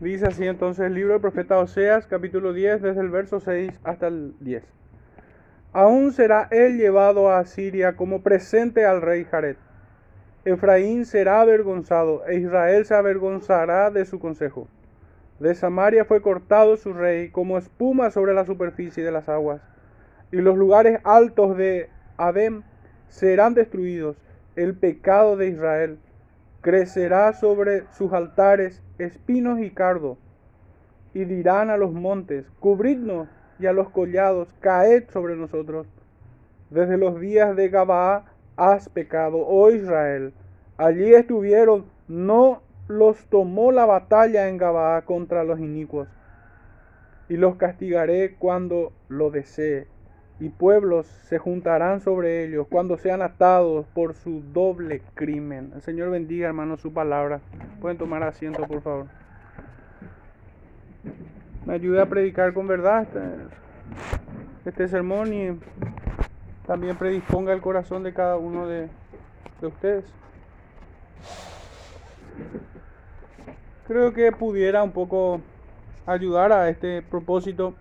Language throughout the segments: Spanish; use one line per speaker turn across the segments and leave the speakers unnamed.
Dice así entonces el libro del profeta Oseas, capítulo 10, desde el verso 6 hasta el 10. Aún será él llevado a Asiria como presente al rey Jared. Efraín será avergonzado e Israel se avergonzará de su consejo. De Samaria fue cortado su rey como espuma sobre la superficie de las aguas, y los lugares altos de Adem serán destruidos. El pecado de Israel crecerá sobre sus altares espinos y cardo, y dirán a los montes, cubridnos, y a los collados, caed sobre nosotros. Desde los días de Gabaa has pecado, oh Israel. Allí estuvieron, no los tomó la batalla en Gabaa contra los inicuos. Y los castigaré cuando lo desee, y pueblos se juntarán sobre ellos cuando sean atados por su doble crimen. El Señor bendiga, hermanos, su palabra. Pueden tomar asiento, por favor. Me ayude a predicar con verdad este, este sermón y también predisponga el corazón de cada uno de, de ustedes. Creo que pudiera un poco ayudar a este propósito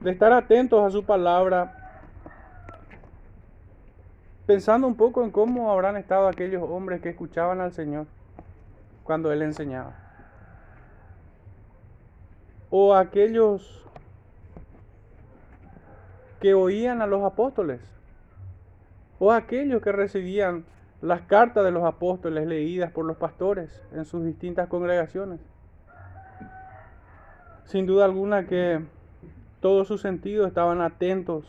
de estar atentos a su palabra, pensando un poco en cómo habrán estado aquellos hombres que escuchaban al Señor cuando Él enseñaba. O aquellos que oían a los apóstoles. O aquellos que recibían las cartas de los apóstoles leídas por los pastores en sus distintas congregaciones. Sin duda alguna que todos sus sentidos estaban atentos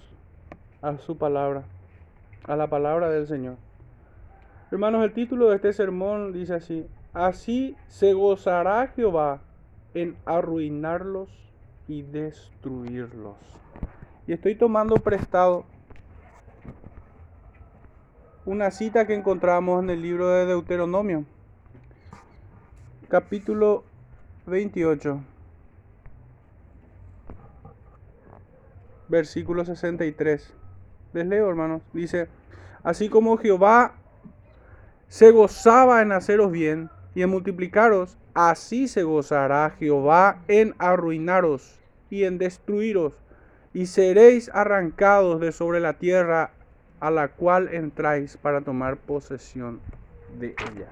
a su palabra, a la palabra del Señor. Hermanos, el título de este sermón dice así, así se gozará Jehová en arruinarlos y destruirlos. Y estoy tomando prestado una cita que encontramos en el libro de Deuteronomio, capítulo 28. Versículo 63. Les leo, hermanos. Dice, así como Jehová se gozaba en haceros bien y en multiplicaros, así se gozará Jehová en arruinaros y en destruiros, y seréis arrancados de sobre la tierra a la cual entráis para tomar posesión de ella.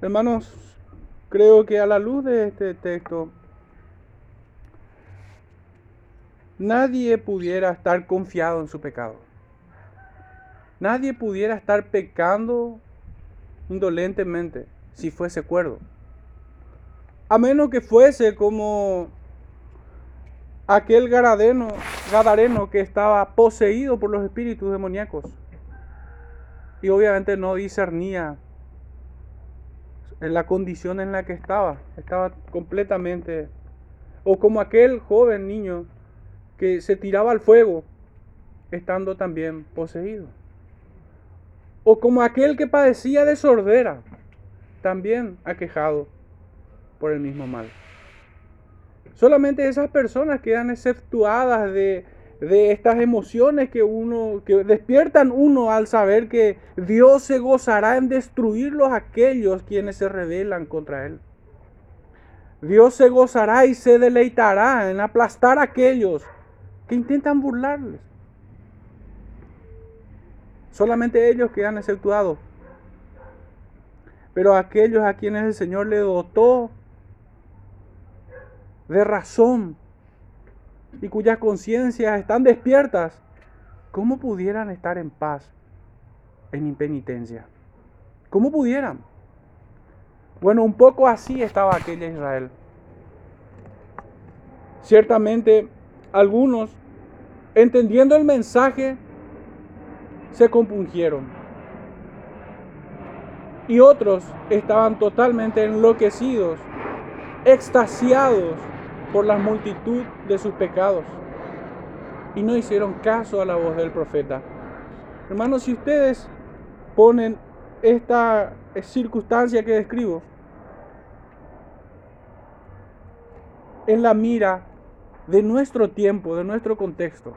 Hermanos, creo que a la luz de este texto nadie pudiera estar confiado en su pecado. Nadie pudiera estar pecando indolentemente si fuese cuerdo. A menos que fuese como aquel garadeno, gadareno que estaba poseído por los espíritus demoníacos. Y obviamente no discernía en la condición en la que estaba. Estaba completamente... O como aquel joven niño que se tiraba al fuego estando también poseído. O como aquel que padecía de sordera, también aquejado por el mismo mal. Solamente esas personas quedan exceptuadas de, de estas emociones que uno que despiertan uno al saber que Dios se gozará en destruirlos aquellos quienes se rebelan contra él. Dios se gozará y se deleitará en aplastar a aquellos que intentan burlarles. Solamente ellos quedan exceptuados. Pero aquellos a quienes el Señor le dotó de razón y cuyas conciencias están despiertas, ¿cómo pudieran estar en paz en impenitencia? ¿Cómo pudieran? Bueno, un poco así estaba aquella Israel. Ciertamente algunos, entendiendo el mensaje, se compungieron. Y otros estaban totalmente enloquecidos, extasiados por la multitud de sus pecados. Y no hicieron caso a la voz del profeta. Hermanos, si ustedes ponen esta circunstancia que describo en la mira de nuestro tiempo, de nuestro contexto,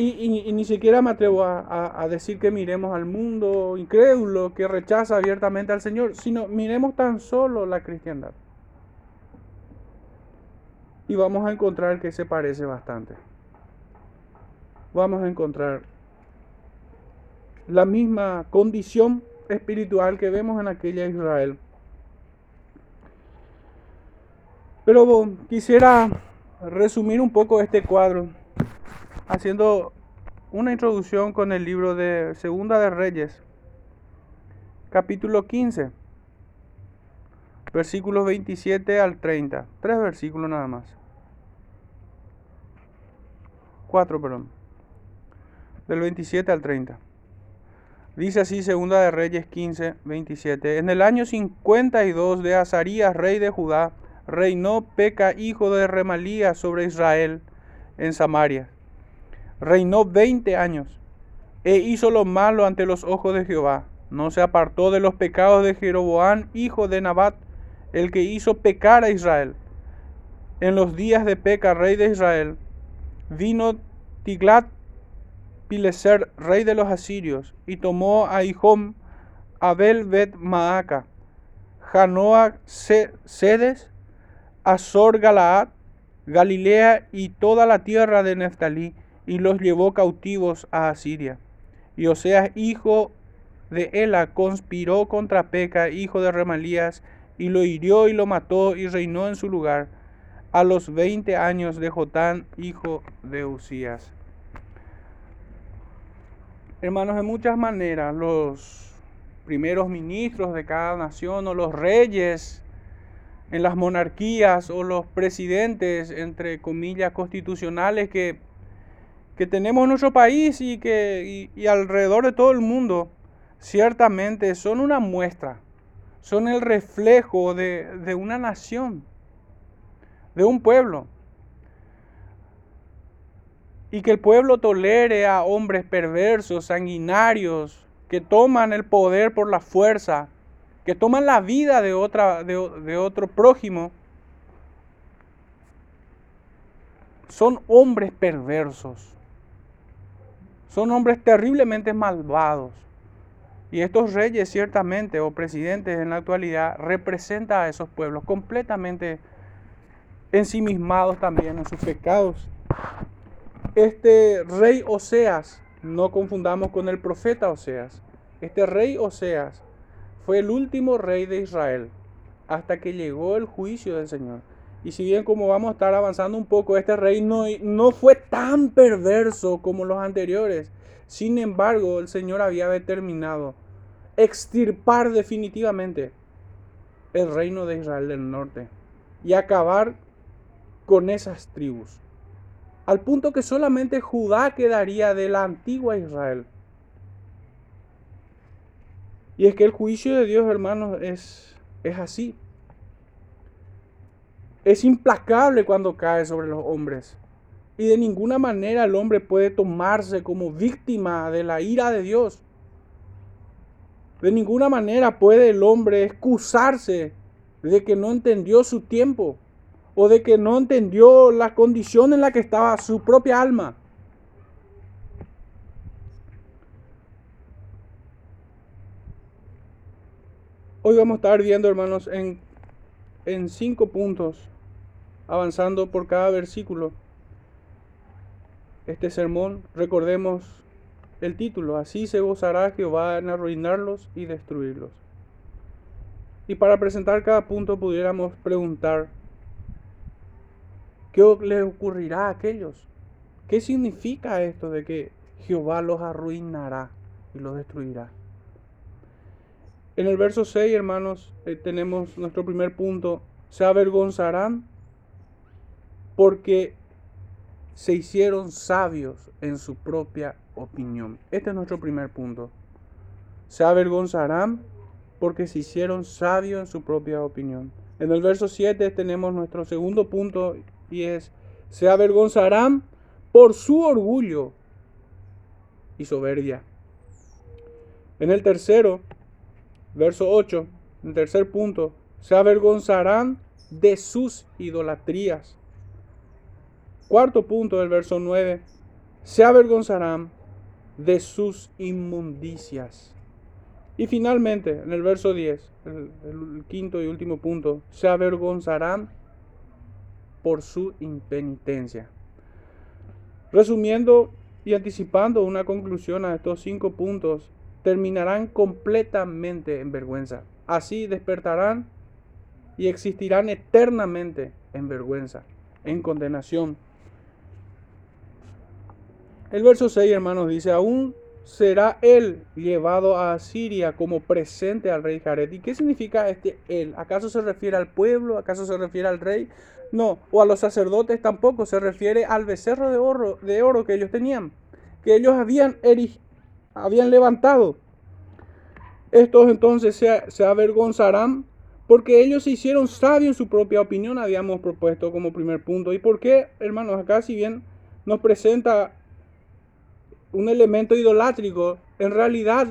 y, ni siquiera me atrevo a, decir que miremos al mundo incrédulo que rechaza abiertamente al Señor, sino miremos tan solo la cristiandad. Y vamos a encontrar que se parece bastante. Vamos a encontrar la misma condición espiritual que vemos en aquella Israel. Pero quisiera resumir un poco este cuadro haciendo una introducción con el libro de Segunda de Reyes, capítulo 15, versículos 27 al 30. Tres versículos nada más. Cuatro, perdón. Del 27 al 30. Dice así Segunda de Reyes 15, 27. En el año 52 de Azarías, rey de Judá, reinó Peca, hijo de Remalías, sobre Israel en Samaria. Reinó veinte años e hizo lo malo ante los ojos de Jehová. No se apartó de los pecados de Jeroboán, hijo de Nabat, el que hizo pecar a Israel. En los días de Peca, rey de Israel, vino Tiglat Pileser, rey de los asirios, y tomó a Ihom, Abel Bet Maaca, Janoa Sedes, Azor Galaad, Galilea y toda la tierra de Neftalí, y los llevó cautivos a Asiria. Y Oseas, hijo de Ela, conspiró contra Peca, hijo de Remalías, y lo hirió y lo mató y reinó en su lugar a los veinte años de Jotán, hijo de Usías. Hermanos, de muchas maneras los primeros ministros de cada nación o los reyes en las monarquías o los presidentes, entre comillas, constitucionales que, que tenemos en nuestro país y, que, y, alrededor de todo el mundo, ciertamente son una muestra, son el reflejo de, de una nación, de un pueblo. Y que el pueblo tolere a hombres perversos, sanguinarios, que toman el poder por la fuerza, que toman la vida de, otra, de, otro prójimo, son hombres perversos. Son hombres terriblemente malvados. Y estos reyes ciertamente o presidentes en la actualidad representan a esos pueblos completamente ensimismados también en sus pecados. Este rey Oseas, no confundamos con el profeta Oseas, este rey Oseas fue el último rey de Israel hasta que llegó el juicio del Señor. Y si bien como vamos a estar avanzando un poco, este rey no, fue tan perverso como los anteriores. Sin embargo, el Señor había determinado extirpar definitivamente el reino de Israel del norte y acabar con esas tribus. Al punto que solamente Judá quedaría de la antigua Israel. Y es que el juicio de Dios, hermanos, es, es así. Es implacable cuando cae sobre los hombres. Y de ninguna manera el hombre puede tomarse como víctima de la ira de Dios. De ninguna manera puede el hombre excusarse de que no entendió su tiempo o de que no entendió la condición en la que estaba su propia alma. Hoy vamos a estar viendo, hermanos, en, en cinco puntos, avanzando por cada versículo. Este sermón, recordemos el título, así se gozará Jehová en arruinarlos y destruirlos. Y para presentar cada punto pudiéramos preguntar, ¿qué le ocurrirá a aquellos? ¿Qué significa esto de que Jehová los arruinará y los destruirá? En el verso 6, hermanos, eh, tenemos nuestro primer punto. Se avergonzarán porque se hicieron sabios en su propia opinión. Este es nuestro primer punto. Se avergonzarán porque se hicieron sabios en su propia opinión. En el verso 7 tenemos nuestro segundo punto y es, se avergonzarán por su orgullo y soberbia. En el tercero, Verso 8, el tercer punto, se avergonzarán de sus idolatrías. Cuarto punto del verso 9, se avergonzarán de sus inmundicias. Y finalmente, en el verso 10, el, el, quinto y último punto, se avergonzarán por su impenitencia. Resumiendo y anticipando una conclusión a estos cinco puntos, terminarán completamente en vergüenza. Así despertarán y existirán eternamente en vergüenza, en condenación. El verso 6, hermanos, dice, aún será él llevado a Asiria como presente al rey Jared. ¿Y qué significa este él? ¿Acaso se refiere al pueblo? ¿Acaso se refiere al rey? No, o a los sacerdotes tampoco, se refiere al becerro de oro, de oro que ellos tenían, que ellos habían, habían levantado. Estos entonces se, se avergonzarán porque ellos se hicieron sabios en su propia opinión, habíamos propuesto como primer punto. ¿Y por qué, hermanos? Acá si bien nos presenta un elemento idolátrico, en realidad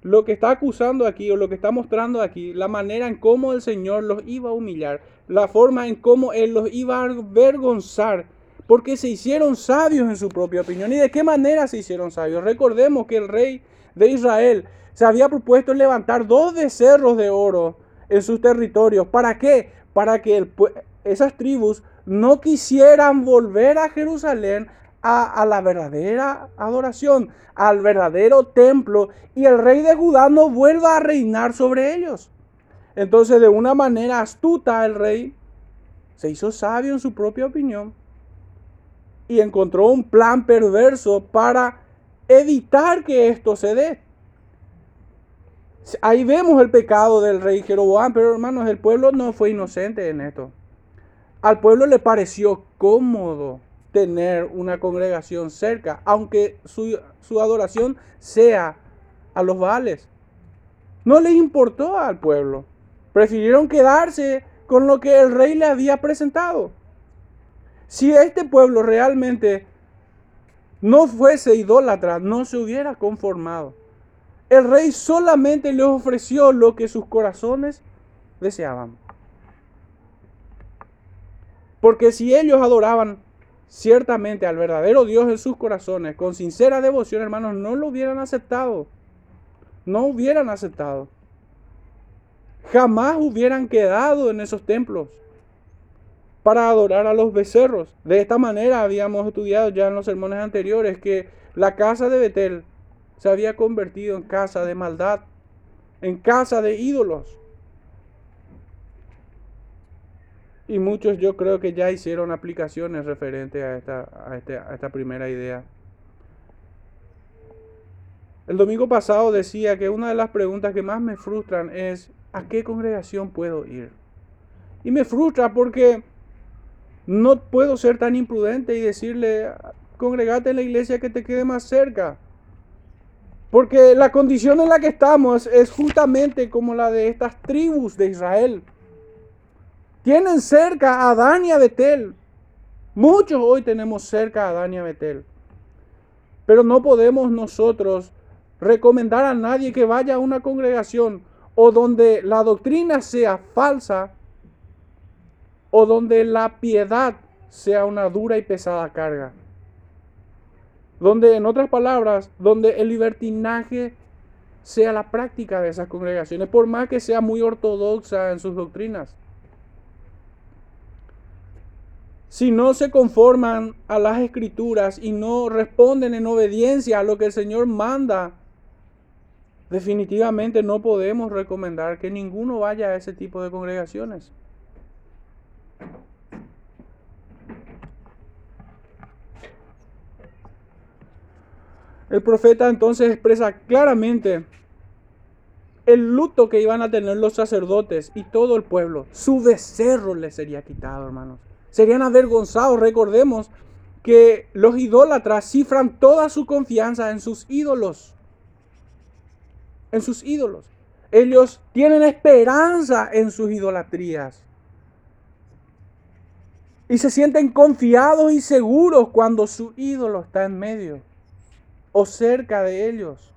lo que está acusando aquí o lo que está mostrando aquí, la manera en cómo el Señor los iba a humillar, la forma en cómo Él los iba a avergonzar, porque se hicieron sabios en su propia opinión. ¿Y de qué manera se hicieron sabios? Recordemos que el rey de Israel se había propuesto levantar dos becerros de oro en sus territorios. ¿Para qué? Para que esas tribus no quisieran volver a Jerusalén a, la verdadera adoración, al verdadero templo, y el rey de Judá no vuelva a reinar sobre ellos. Entonces, de una manera astuta, el rey se hizo sabio en su propia opinión y encontró un plan perverso para evitar que esto se dé. Ahí vemos el pecado del rey Jeroboam, pero hermanos, el pueblo no fue inocente en esto. Al pueblo le pareció cómodo tener una congregación cerca, aunque su, adoración sea a los Baales. No les importó al pueblo. Prefirieron quedarse con lo que el rey le había presentado. Si este pueblo realmente no fuese idólatra, no se hubiera conformado. El rey solamente les ofreció lo que sus corazones deseaban. Porque si ellos adoraban ciertamente al verdadero Dios en sus corazones, con sincera devoción, hermanos, no lo hubieran aceptado. No hubieran aceptado. Jamás hubieran quedado en esos templos para adorar a los becerros. De esta manera habíamos estudiado ya en los sermones anteriores que la casa de Betel se había convertido en casa de maldad, en casa de ídolos. Y muchos yo creo que ya hicieron aplicaciones referentes a esta, este, a esta primera idea. El domingo pasado decía que una de las preguntas que más me frustran es ¿a qué congregación puedo ir? Y me frustra porque no puedo ser tan imprudente y decirle, congregate en la iglesia que te quede más cerca. Porque la condición en la que estamos es justamente como la de estas tribus de Israel. Tienen cerca a Dan y a Betel. Muchos hoy tenemos cerca a Dan y a. Pero no podemos nosotros recomendar a nadie que vaya a una congregación o donde la doctrina sea falsa o donde la piedad sea una dura y pesada carga. Donde, en otras palabras, donde el libertinaje sea la práctica de esas congregaciones, por más que sea muy ortodoxa en sus doctrinas. si no se conforman a las escrituras y no responden en obediencia a lo que el Señor manda, definitivamente no podemos recomendar que ninguno vaya a ese tipo de congregaciones. El profeta entonces expresa claramente el luto que iban a tener los sacerdotes y todo el pueblo. Su becerro les sería quitado, hermanos serían avergonzados. Recordemos que los idólatras cifran toda su confianza en sus ídolos. En sus ídolos. Ellos tienen esperanza en sus idolatrías. Y se sienten confiados y seguros cuando su ídolo está en medio o cerca de ellos.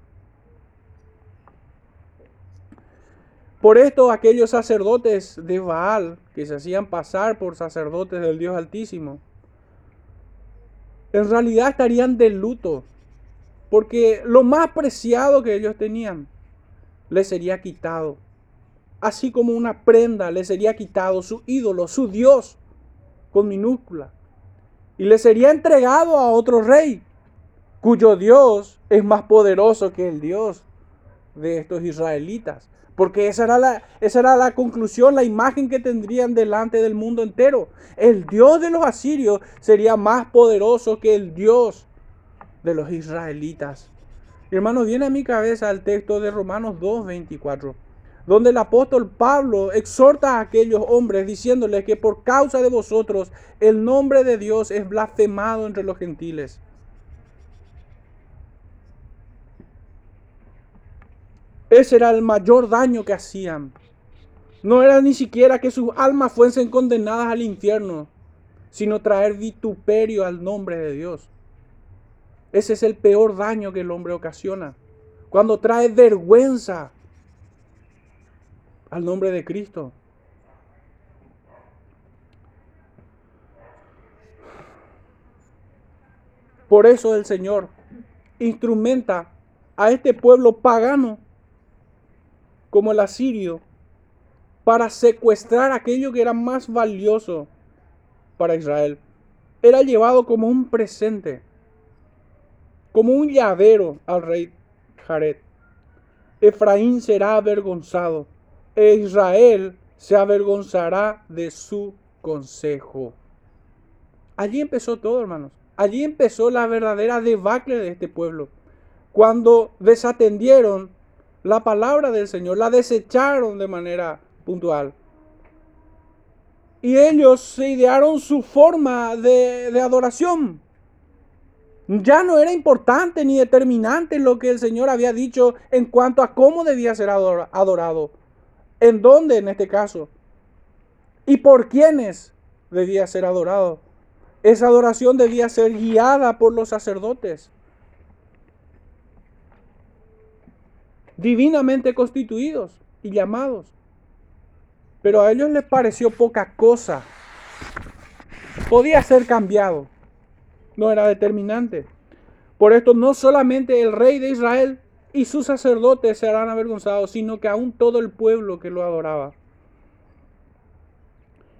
Por esto aquellos sacerdotes de Baal, que se hacían pasar por sacerdotes del Dios Altísimo, en realidad estarían de luto, porque lo más preciado que ellos tenían les sería quitado. Así como una prenda les sería quitado su ídolo, su Dios, con minúscula. Y les sería entregado a otro rey, cuyo Dios es más poderoso que el Dios de estos israelitas. Porque esa era, la, esa era la conclusión, la imagen que tendrían delante del mundo entero. El Dios de los asirios sería más poderoso que el Dios de los israelitas. Hermanos, viene a mi cabeza el texto de Romanos 2.24, donde el apóstol Pablo exhorta a aquellos hombres diciéndoles que por causa de vosotros el nombre de Dios es blasfemado entre los gentiles. Ese era el mayor daño que hacían. No era ni siquiera que sus almas fuesen condenadas al infierno, sino traer vituperio al nombre de Dios. Ese es el peor daño que el hombre ocasiona. Cuando trae vergüenza al nombre de Cristo. Por eso el Señor instrumenta a este pueblo pagano como el asirio para secuestrar aquello que era más valioso para Israel. Era llevado como un presente, como un llavero al rey Jared. Efraín será avergonzado e Israel se avergonzará de su consejo. Allí empezó todo, hermanos. Allí empezó la verdadera debacle de este pueblo. Cuando desatendieron la palabra del Señor, la desecharon de manera puntual. Y ellos se idearon su forma de, adoración. Ya no era importante ni determinante lo que el Señor había dicho en cuanto a cómo debía ser adorado. ¿En dónde en este caso? ¿Y por quiénes debía ser adorado? Esa adoración debía ser guiada por los sacerdotes. divinamente constituidos y llamados. Pero a ellos les pareció poca cosa. Podía ser cambiado. No era determinante. Por esto no solamente el rey de Israel y sus sacerdotes serán avergonzados, sino que aún todo el pueblo que lo adoraba.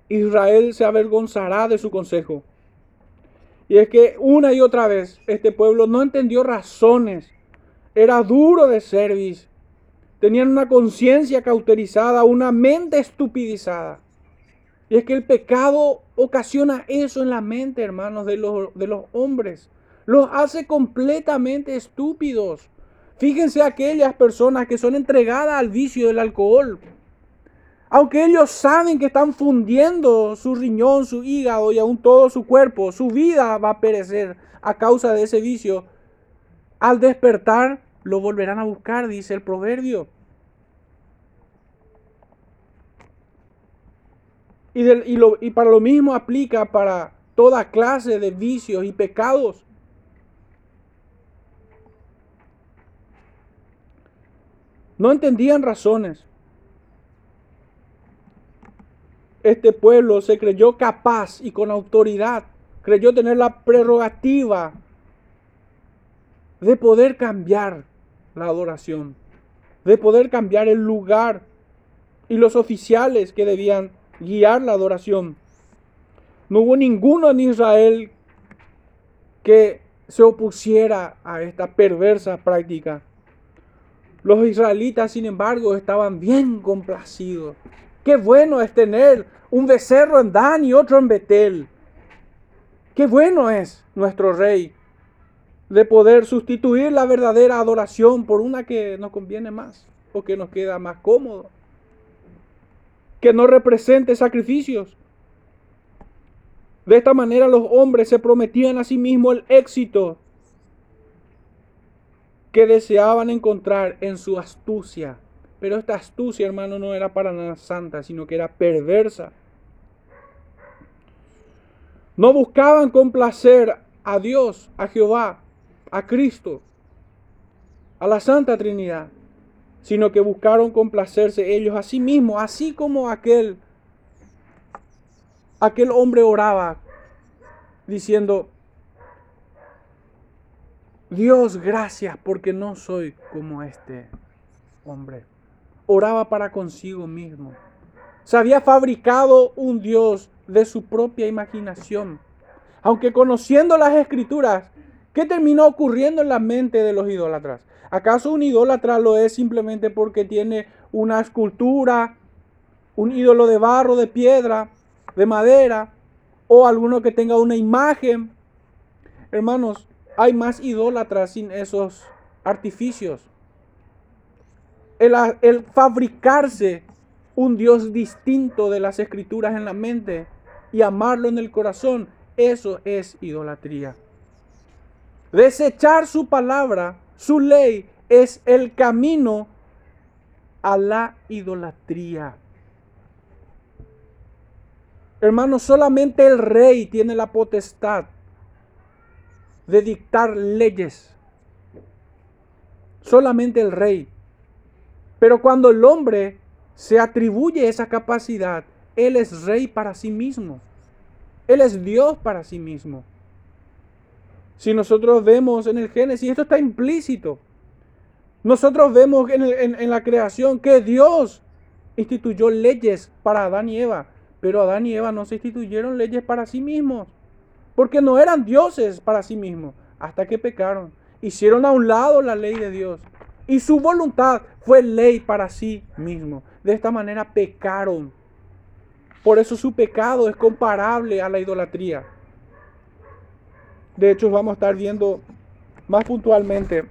Israel se avergonzará de su consejo. Y es que una y otra vez este pueblo no entendió razones era duro de cerviz. Tenían una conciencia cauterizada, una mente estupidizada. Y es que el pecado ocasiona eso en la mente, hermanos, de los, de los hombres. Los hace completamente estúpidos. Fíjense aquellas personas que son entregadas al vicio del alcohol. Aunque ellos saben que están fundiendo su riñón, su hígado y aún todo su cuerpo, su vida va a perecer a causa de ese vicio. Al despertar lo volverán a buscar, dice el proverbio. Y, y para lo mismo aplica para toda clase de vicios y pecados. No entendían razones. Este pueblo se creyó capaz y con autoridad, creyó tener la prerrogativa de poder cambiar la adoración, de poder cambiar el lugar y los oficiales que debían guiar la adoración. No hubo ninguno en Israel que se opusiera a esta perversa práctica. Los israelitas, sin embargo, estaban bien complacidos. Qué bueno es tener un becerro en Dan y otro en Betel. Qué bueno es nuestro rey de poder sustituir la verdadera adoración por una que nos conviene más o que nos queda más cómodo, que no represente sacrificios. De esta manera los hombres se prometían a sí mismos el éxito que deseaban encontrar en su astucia. Pero esta astucia, hermano, no era para nada santa, sino que era perversa. No buscaban complacer a Dios, a Jehová, a Cristo, a la Santa Trinidad, sino que buscaron complacerse ellos a sí mismos, así como aquel, aquel hombre oraba diciendo, Dios, gracias porque no soy como este hombre. Oraba para consigo mismo. Se había fabricado un Dios de su propia imaginación. Aunque conociendo las escrituras, ¿qué terminó ocurriendo en la mente de los idólatras? ¿Acaso un idólatra lo es simplemente porque tiene una escultura, un ídolo de barro, de piedra, de madera, o alguno que tenga una imagen? Hermanos, hay más idólatras sin esos artificios. El, el, fabricarse un Dios distinto de las escrituras en la mente y amarlo en el corazón, eso es idolatría. Desechar su palabra, su ley, es el camino a la idolatría. Hermanos, solamente el rey tiene la potestad de dictar leyes. Solamente el rey. Pero cuando el hombre se atribuye esa capacidad, él es rey para sí mismo. Él es Dios para sí mismo. Si nosotros vemos en el Génesis, esto está implícito. Nosotros vemos en, en, la creación que Dios instituyó leyes para Adán y Eva, pero Adán y Eva no se instituyeron leyes para sí mismos porque no eran dioses para sí mismos, hasta que pecaron. Hicieron a un lado la ley de Dios y su voluntad fue ley para sí mismo. De esta manera pecaron. Por eso su pecado es comparable a la idolatría. De hecho, vamos a estar viendo más puntualmente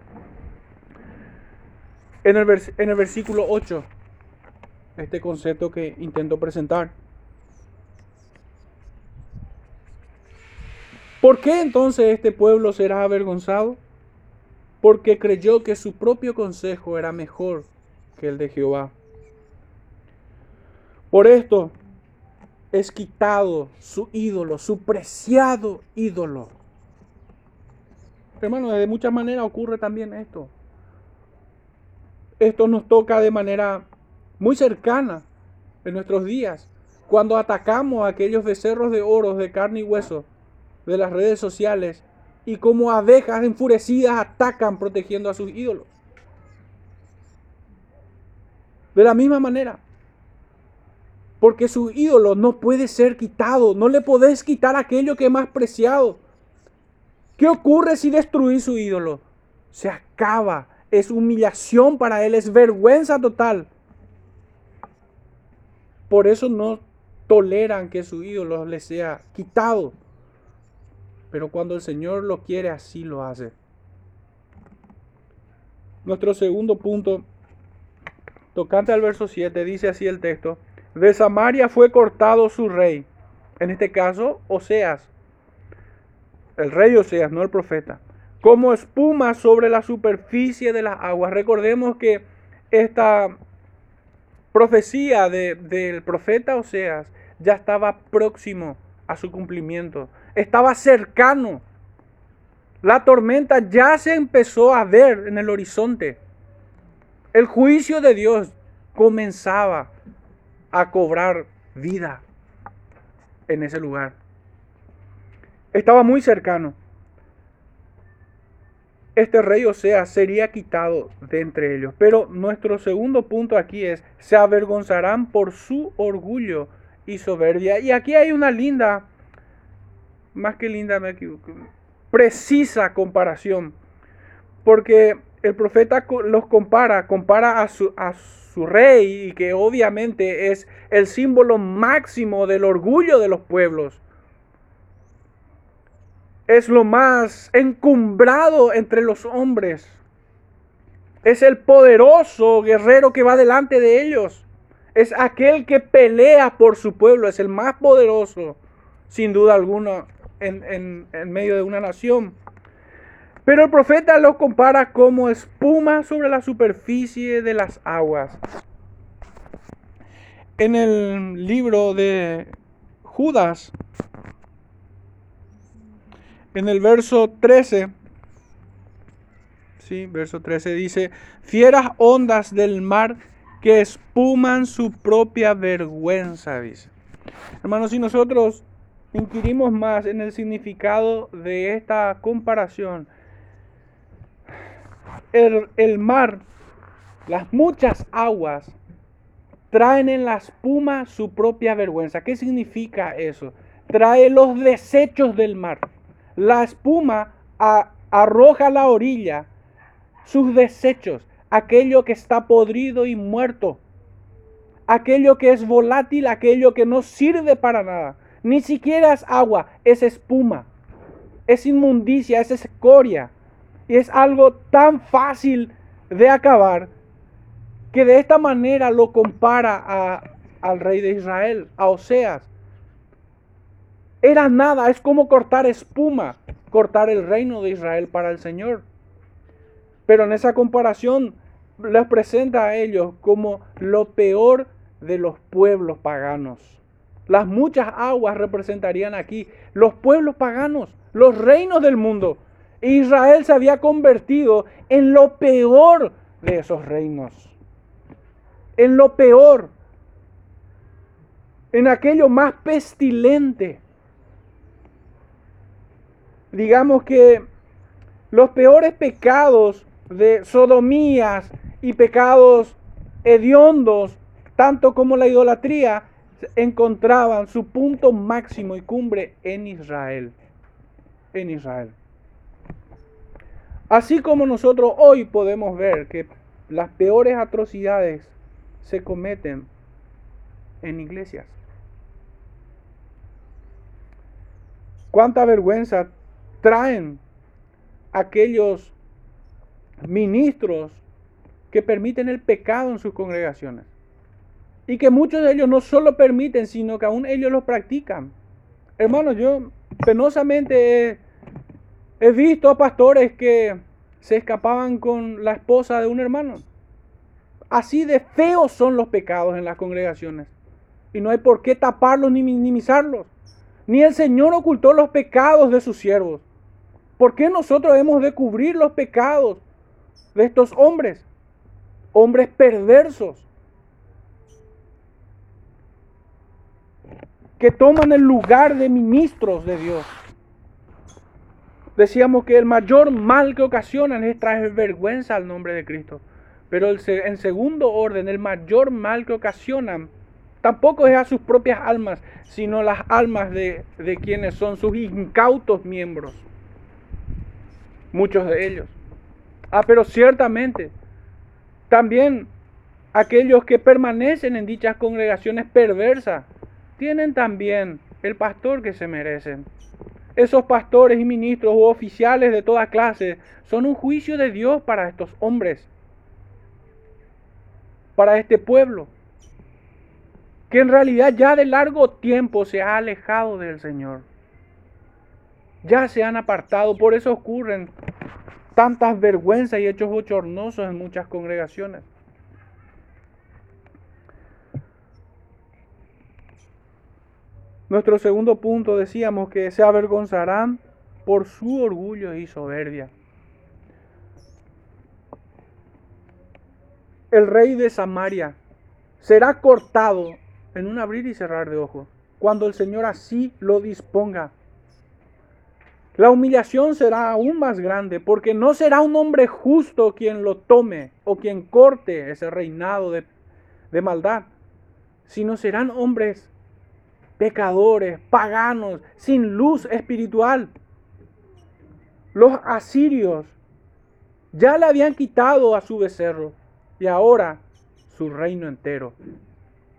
en el, en el versículo 8 este concepto que intento presentar. ¿Por qué entonces este pueblo será avergonzado? Porque creyó que su propio consejo era mejor que el de Jehová. Por esto es quitado su ídolo, su preciado ídolo. Hermano, de muchas maneras ocurre también esto. Esto nos toca de manera muy cercana en nuestros días, cuando atacamos a aquellos becerros de oro, de carne y hueso, de las redes sociales y como abejas enfurecidas atacan protegiendo a sus ídolos. De la misma manera, porque su ídolo no puede ser quitado, no le podés quitar aquello que es más preciado. ¿Qué ocurre si destruís su ídolo? Se acaba, es humillación para él, es vergüenza total. Por eso no toleran que su ídolo le sea quitado. Pero cuando el Señor lo quiere, así lo hace. Nuestro segundo punto, tocante al verso 7, dice así el texto, de Samaria fue cortado su rey. En este caso, Oseas. El rey Oseas, no el profeta. Como espuma sobre la superficie de las aguas. Recordemos que esta profecía del profeta Oseas ya estaba próximo a su cumplimiento estaba cercano. La tormenta ya se empezó a ver en el horizonte. El juicio de Dios comenzaba a cobrar vida en ese lugar. Estaba muy cercano. Este rey, o sea, sería quitado de entre ellos. Pero nuestro segundo punto aquí es, se avergonzarán por su orgullo y soberbia. Y aquí hay una linda más que linda, me equivoco, precisa comparación. Porque el profeta los compara, compara a su, a su rey y que obviamente es el símbolo máximo del orgullo de los pueblos. Es lo más encumbrado entre los hombres. Es el poderoso guerrero que va delante de ellos. Es aquel que pelea por su pueblo. Es el más poderoso, sin duda alguna, en, medio de una nación. Pero el profeta lo compara como espuma sobre la superficie de las aguas. En el libro de Judas, en el verso 13, sí, verso 13 dice, fieras ondas del mar que espuman su propia vergüenza, dice. Hermanos, si nosotros inquirimos más en el significado de esta comparación, el, mar, las muchas aguas, traen en la espuma su propia vergüenza. ¿Qué significa eso? Trae los desechos del mar. La espuma arroja a la orilla sus desechos, aquello que está podrido y muerto, aquello que es volátil, aquello que no sirve para nada. Ni siquiera es agua, es espuma, es inmundicia, es escoria. Y es algo tan fácil de acabar que de esta manera lo compara al rey de Israel, a Oseas. Era nada, es como cortar espuma, cortar el reino de Israel para el Señor. Pero en esa comparación les presenta a ellos como lo peor de los pueblos paganos. Las muchas aguas representarían aquí los pueblos paganos, los reinos del mundo. Israel se había convertido en lo peor de esos reinos en lo peor, en aquello más pestilente. Digamos que los peores pecados de sodomías y pecados hediondos, tanto como la idolatría, encontraban su punto máximo y cumbre en Israel. En Israel. Así como nosotros hoy podemos ver que las peores atrocidades se cometen en iglesias. Cuánta vergüenza traen aquellos ministros que permiten el pecado en sus congregaciones. Y que muchos de ellos no solo permiten, sino que aún ellos lo practican. Hermanos, yo penosamente he, he visto a pastores que se escapaban con la esposa de un hermano. Así de feos son los pecados en las congregaciones. Y no hay por qué taparlos ni minimizarlos. Ni el Señor ocultó los pecados de sus siervos. ¿Por qué nosotros hemos de cubrir los pecados de estos hombres? Hombres perversos. Que toman el lugar de ministros de Dios. Decíamos que el mayor mal que ocasionan es traer vergüenza al nombre de Cristo. Pero en segundo orden, el mayor mal que ocasionan tampoco es a sus propias almas, sino las almas de, de quienes son sus incautos miembros. Muchos de ellos. Ah, pero ciertamente, también aquellos que permanecen en dichas congregaciones perversas tienen también el pastor que se merecen. Esos pastores y ministros u oficiales de toda clase son un juicio de Dios para estos hombres para este pueblo, que en realidad ya de largo tiempo se ha alejado del Señor. Ya se han apartado, por eso ocurren tantas vergüenzas y hechos bochornosos en muchas congregaciones. Nuestro segundo punto decíamos que se avergonzarán por su orgullo y soberbia. el rey de Samaria será cortado en un abrir y cerrar de ojos, cuando el Señor así lo disponga. La humillación será aún más grande, porque no será un hombre justo quien lo tome o quien corte ese reinado de, de maldad, sino serán hombres pecadores, paganos, sin luz espiritual. Los asirios ya le habían quitado a su becerro y ahora su reino entero.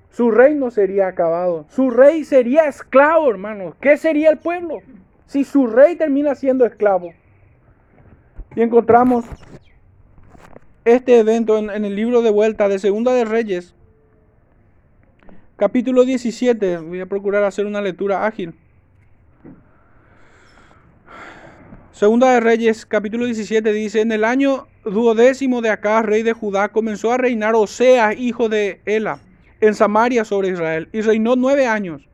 Su reino sería acabado. Su rey sería esclavo, hermanos. ¿Qué sería el pueblo si su rey termina siendo esclavo? Y encontramos este evento en, el libro de vuelta de Segunda de Reyes, capítulo 17. Voy a procurar hacer una lectura ágil. Segunda de Reyes, capítulo 17 dice, en el año duodécimo de acá, rey de Judá, comenzó a reinar Oseas, hijo de Ela, en Samaria sobre Israel, y reinó nueve años.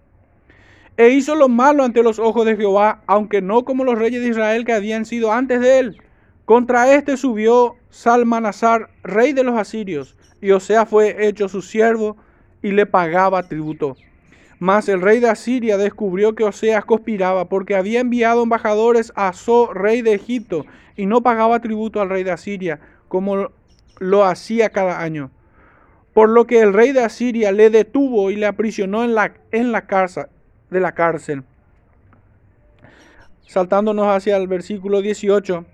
E hizo lo malo ante los ojos de Jehová, aunque no como los reyes de Israel que habían sido antes de él. Contra este subió Salmanasar, rey de los asirios, y Oseas fue hecho su siervo y le pagaba tributo. Mas el rey de Asiria descubrió que Oseas conspiraba porque había enviado embajadores a So, rey de Egipto, y no pagaba tributo al rey de Asiria, como lo hacía cada año. Por lo que el rey de Asiria le detuvo y le aprisionó en la, en la cárcel, de la cárcel. Saltándonos hacia el versículo 18.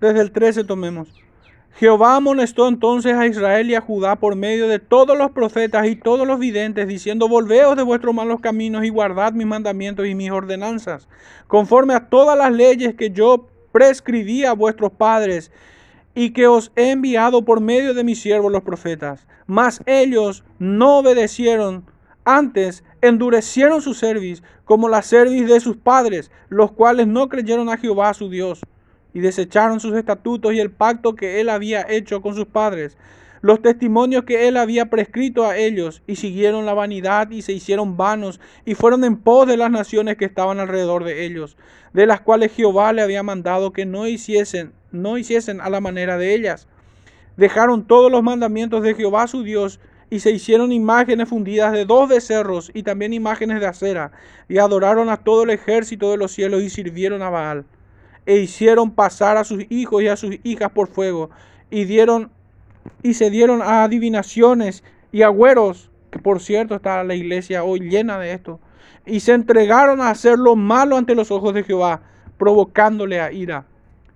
Desde el 13 tomemos. Jehová amonestó entonces a Israel y a Judá por medio de todos los profetas y todos los videntes, diciendo, Volveos de vuestros malos caminos y guardad mis mandamientos y mis ordenanzas, conforme a todas las leyes que yo prescribí a vuestros padres y que os he enviado por medio de mis siervos los profetas. Mas ellos no obedecieron, antes endurecieron su cerviz como la cerviz de sus padres, los cuales no creyeron a Jehová su Dios y desecharon sus estatutos y el pacto que él había hecho con sus padres, los testimonios que él había prescrito a ellos, y siguieron la vanidad y se hicieron vanos, y fueron en pos de las naciones que estaban alrededor de ellos, de las cuales Jehová le había mandado que no hiciesen, no hiciesen a la manera de ellas. Dejaron todos los mandamientos de Jehová su Dios, y se hicieron imágenes fundidas de dos becerros y también imágenes de acera, y adoraron a todo el ejército de los cielos y sirvieron a Baal e hicieron pasar a sus hijos y a sus hijas por fuego y dieron y se dieron a adivinaciones y agüeros, que por cierto está la iglesia hoy llena de esto, y se entregaron a hacer lo malo ante los ojos de Jehová, provocándole a ira.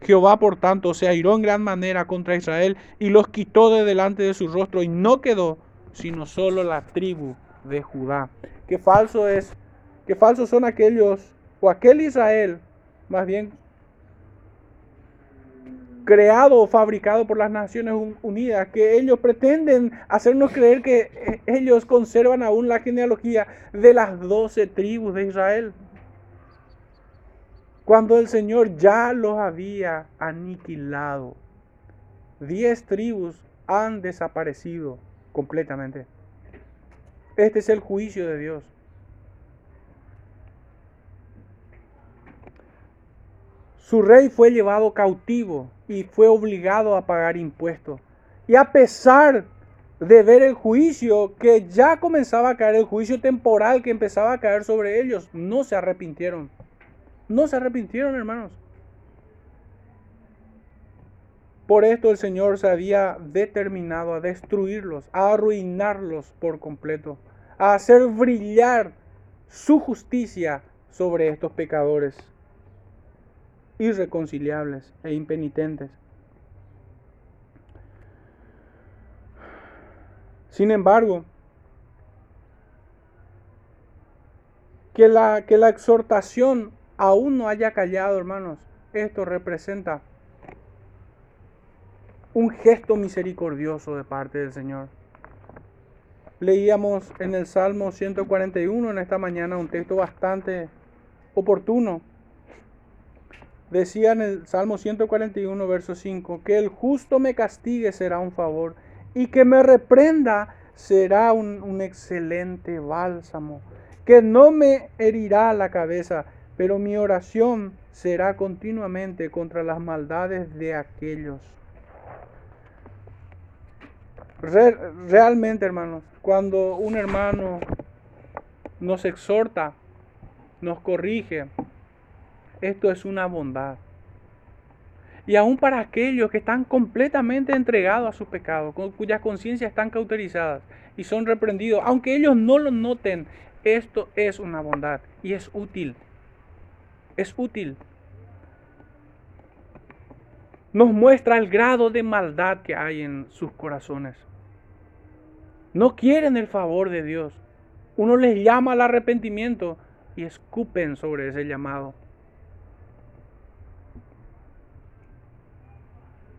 Jehová, por tanto, se airó en gran manera contra Israel y los quitó de delante de su rostro y no quedó sino solo la tribu de Judá. Qué falso es, qué falsos son aquellos o aquel Israel, más bien creado o fabricado por las Naciones Unidas, que ellos pretenden hacernos creer que eh, ellos conservan aún la genealogía de las doce tribus de Israel, cuando el Señor ya los había aniquilado. Diez tribus han desaparecido completamente. Este es el juicio de Dios. Su rey fue llevado cautivo y fue obligado a pagar impuestos. Y a pesar de ver el juicio que ya comenzaba a caer, el juicio temporal que empezaba a caer sobre ellos, no se arrepintieron. No se arrepintieron, hermanos. Por esto el Señor se había determinado a destruirlos, a arruinarlos por completo, a hacer brillar su justicia sobre estos pecadores irreconciliables e impenitentes. Sin embargo, que la, que la exhortación aún no haya callado, hermanos, esto representa un gesto misericordioso de parte del Señor. Leíamos en el Salmo 141 en esta mañana un texto bastante oportuno Decía en el Salmo 141, verso 5, que el justo me castigue será un favor y que me reprenda será un, un excelente bálsamo, que no me herirá la cabeza, pero mi oración será continuamente contra las maldades de aquellos. realmente, hermanos, cuando un hermano nos exhorta, nos corrige, esto es una bondad. Y aún para aquellos que están completamente entregados a su pecado, cuyas conciencias están cauterizadas y son reprendidos, aunque ellos no lo noten, esto es una bondad y es útil. Es útil. Nos muestra el grado de maldad que hay en sus corazones. No quieren el favor de Dios. Uno les llama al arrepentimiento y escupen sobre ese llamado.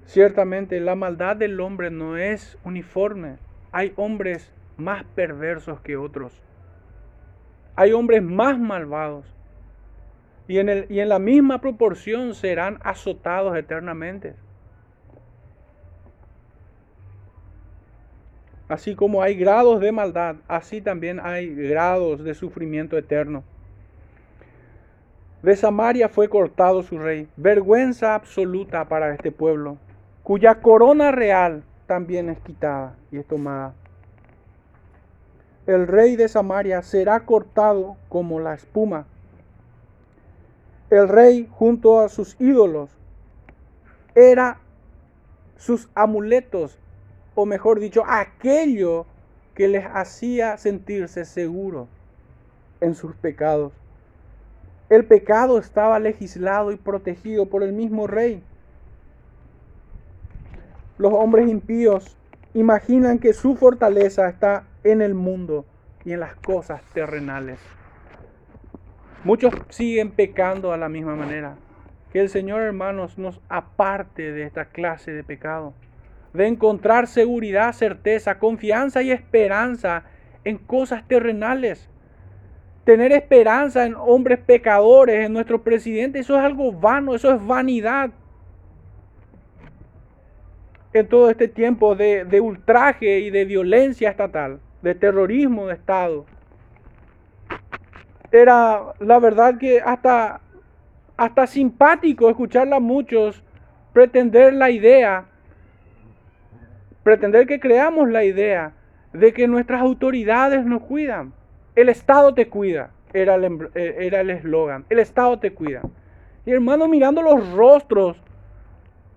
Ciertamente la maldad del hombre no es uniforme. Hay hombres más perversos que otros. Hay hombres más malvados. Y en, el, y en la misma proporción serán azotados eternamente. Así como hay grados de maldad, así también hay grados de sufrimiento eterno. De Samaria fue cortado su rey, vergüenza absoluta para este pueblo cuya corona real también es quitada y es tomada. El rey de Samaria será cortado como la espuma. El rey junto a sus ídolos era sus amuletos, o mejor dicho, aquello que les hacía sentirse seguros en sus pecados. El pecado estaba legislado y protegido por el mismo rey. Los hombres impíos imaginan que su fortaleza está en el mundo y en las cosas terrenales. Muchos siguen pecando a la misma manera. Que el Señor, hermanos, nos aparte de esta clase de pecado, de encontrar seguridad, certeza, confianza y esperanza en cosas terrenales. Tener esperanza en hombres pecadores, en nuestro presidente, eso es algo vano, eso es vanidad. En todo este tiempo de, de ultraje y de violencia estatal, de terrorismo de Estado, era la verdad que hasta hasta simpático escucharla a muchos pretender la idea, pretender que creamos la idea de que nuestras autoridades nos cuidan. El Estado te cuida, era el eh, eslogan. El, Estado te cuida. Y hermano, mirando los rostros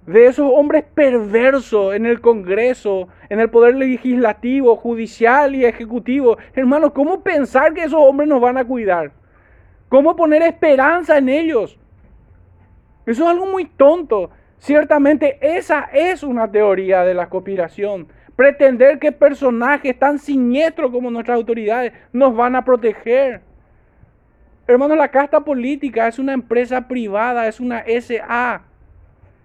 de esos hombres perversos en el Congreso, en el Poder Legislativo, Judicial y Ejecutivo, hermano, ¿cómo pensar que esos hombres nos van a cuidar? ¿Cómo poner esperanza en ellos? Eso es algo muy tonto. Ciertamente esa es una teoría de la conspiración. Pretender que personajes tan siniestros como nuestras autoridades nos van a proteger. Hermanos, la casta política es una empresa privada, es una SA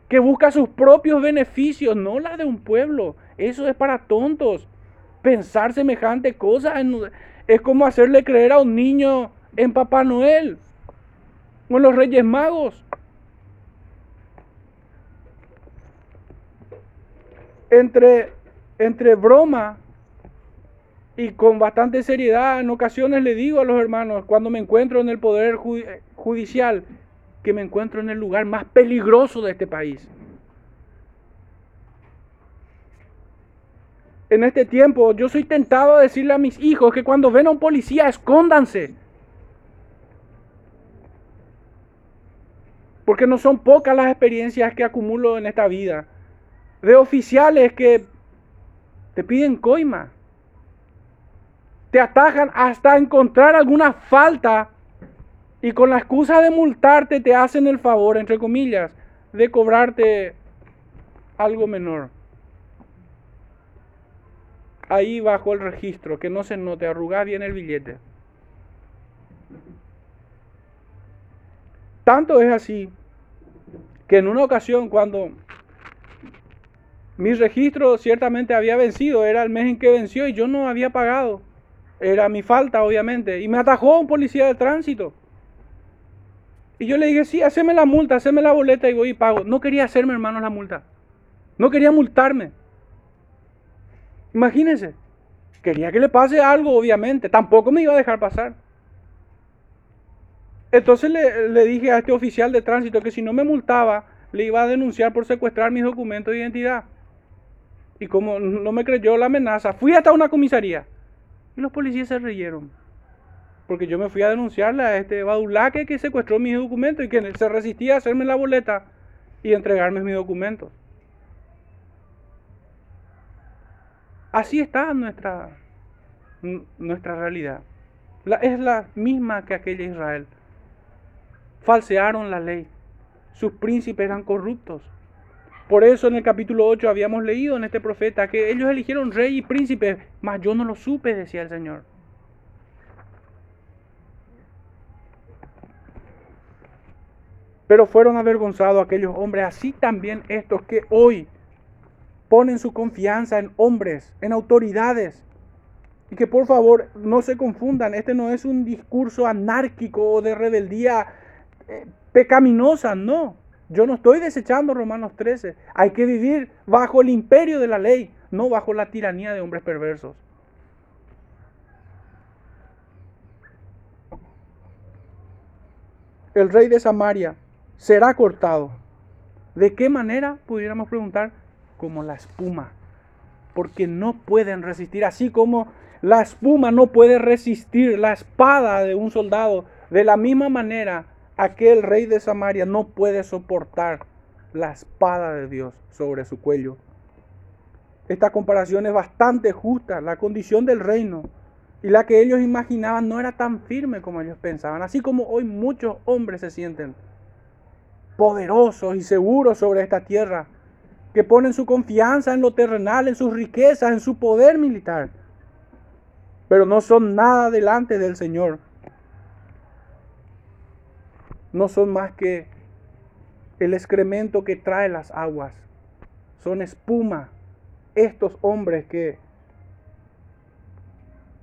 que busca sus propios beneficios, no la de un pueblo. Eso es para tontos. Pensar semejante cosa es como hacerle creer a un niño en Papá Noel o en los Reyes Magos. entre, entre broma y con bastante seriedad, en ocasiones le digo a los hermanos, cuando me encuentro en el poder judicial, que me encuentro en el lugar más peligroso de este país. En este tiempo yo soy tentado a decirle a mis hijos que cuando ven a un policía escóndanse. Porque no son pocas las experiencias que acumulo en esta vida de oficiales que te piden coima, te atajan hasta encontrar alguna falta y con la excusa de multarte te hacen el favor, entre comillas, de cobrarte algo menor. Ahí bajo el registro, que no se note, arrugar bien el billete. Tanto es así que en una ocasión cuando mi registro ciertamente había vencido, era el mes en que venció y yo no había pagado. Era mi falta, obviamente. Y me atajó un policía de tránsito. Y yo le dije, sí, haceme la multa, haceme la boleta y voy y pago. No quería hacerme, hermano, la multa. No quería multarme. Imagínense. Quería que le pase algo, obviamente. Tampoco me iba a dejar pasar. Entonces le, le dije a este oficial de tránsito que si no me multaba, le iba a denunciar por secuestrar mis documentos de identidad. Y como no me creyó la amenaza, fui hasta una comisaría. Y los policías se reyeron. Porque yo me fui a denunciarle a este badulaque que secuestró mis documentos y que se resistía a hacerme la boleta y entregarme mis documentos. Así está nuestra, nuestra realidad. es la misma que aquella Israel. Falsearon la ley. Sus príncipes eran corruptos. Por eso en el capítulo 8 habíamos leído en este profeta que ellos eligieron rey y príncipe, mas yo no lo supe, decía el Señor. Pero fueron avergonzados aquellos hombres, así también estos que hoy ponen su confianza en hombres, en autoridades. Y que por favor no se confundan, este no es un discurso anárquico o de rebeldía eh, pecaminosa, no. Yo no estoy desechando Romanos 13. Hay que vivir bajo el imperio de la ley, no bajo la tiranía de hombres perversos. El rey de Samaria será cortado. ¿De qué manera? Pudiéramos preguntar. Como la espuma. Porque no pueden resistir. Así como la espuma no puede resistir la espada de un soldado. De la misma manera aquel rey de Samaria no puede soportar la espada de Dios sobre su cuello. Esta comparación es bastante justa. La condición del reino y la que ellos imaginaban no era tan firme como ellos pensaban. Así como hoy muchos hombres se sienten poderosos y seguros sobre esta tierra, que ponen su confianza en lo terrenal, en sus riquezas, en su poder militar, pero no son nada delante del Señor. No son más que el excremento que trae las aguas. Son espuma estos hombres que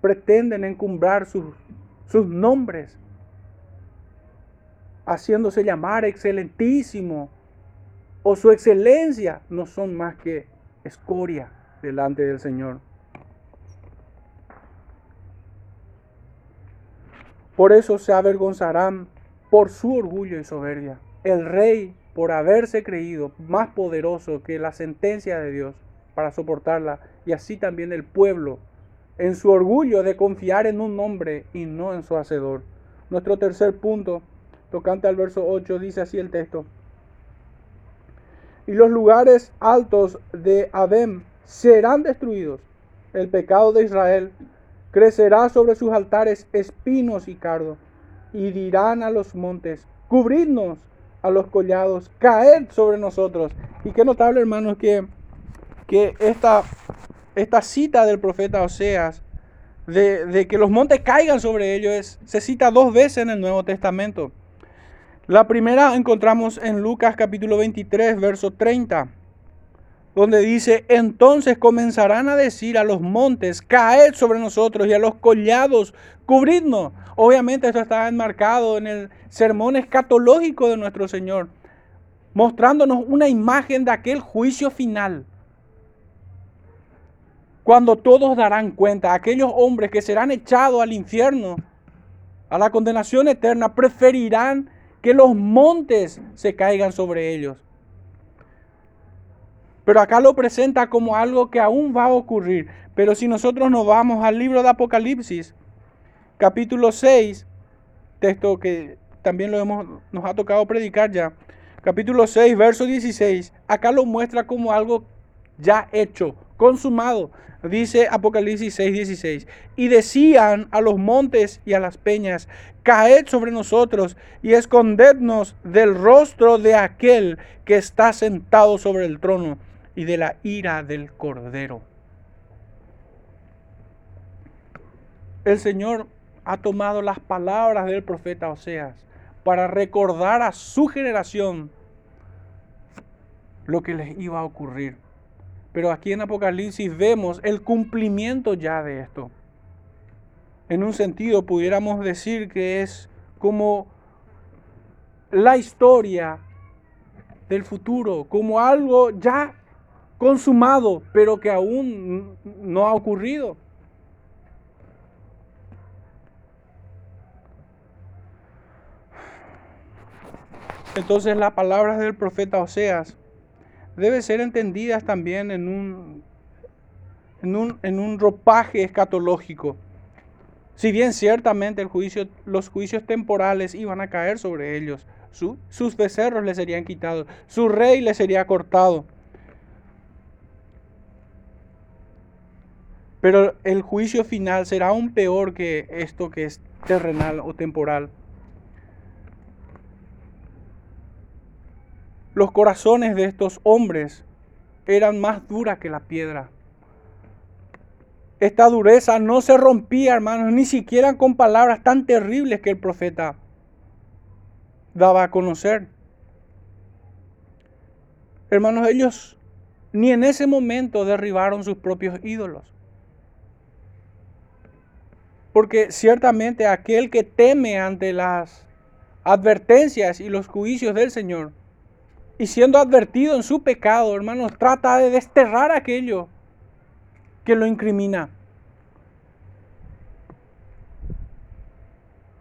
pretenden encumbrar sus, sus nombres, haciéndose llamar excelentísimo o su excelencia, no son más que escoria delante del Señor. Por eso se avergonzarán por su orgullo y soberbia. El rey, por haberse creído más poderoso que la sentencia de Dios para soportarla, y así también el pueblo en su orgullo de confiar en un hombre y no en su hacedor. Nuestro tercer punto, tocante al verso 8, dice así el texto. Y los lugares altos de Abem serán destruidos. El pecado de Israel crecerá sobre sus altares espinos y cardo. Y dirán a los montes, cubridnos a los collados, caed sobre nosotros. Y qué notable, hermanos, que, que esta esta cita del profeta Oseas de, que los montes caigan sobre ellos se cita dos veces en el Nuevo Testamento. La primera encontramos en Lucas capítulo 23, verso 30, donde dice, entonces comenzarán a decir a los montes, caed sobre nosotros y a los collados, cubridnos. Obviamente esto está enmarcado en el sermón escatológico de nuestro Señor, mostrándonos una imagen de aquel juicio final cuando todos darán cuenta, aquellos hombres que serán echados al infierno, a la condenación eterna, preferirán que los montes se caigan sobre ellos. Pero acá lo presenta como algo que aún va a ocurrir. Pero si nosotros nos vamos al libro de Apocalipsis, capítulo 6, texto que también lo hemos, nos ha tocado predicar ya, capítulo 6, verso 16, acá lo muestra como algo ya hecho, consumado. Dice Apocalipsis 6:16. Y decían a los montes y a las peñas, caed sobre nosotros y escondednos del rostro de aquel que está sentado sobre el trono y de la ira del cordero. El Señor ha tomado las palabras del profeta Oseas para recordar a su generación lo que les iba a ocurrir. Pero aquí en Apocalipsis vemos el cumplimiento ya de esto. En un sentido pudiéramos decir que es como la historia del futuro, como algo ya consumado, pero que aún no ha ocurrido. Entonces las palabras del profeta Oseas debe ser entendidas también en un, en un, ropaje escatológico. Si bien ciertamente los juicios temporales iban a caer sobre ellos, sus becerros les serían quitados, su rey les sería cortado. Pero el juicio final será aún peor que esto que es terrenal o temporal. Los corazones de estos hombres eran más duras que la piedra. Esta dureza no se rompía, hermanos, ni siquiera con palabras tan terribles que el profeta daba a conocer. Hermanos, ellos ni en ese momento derribaron sus propios ídolos. Porque ciertamente aquel que teme ante las advertencias y los juicios del Señor y siendo advertido en su pecado, hermanos, trata de desterrar aquello que lo incrimina.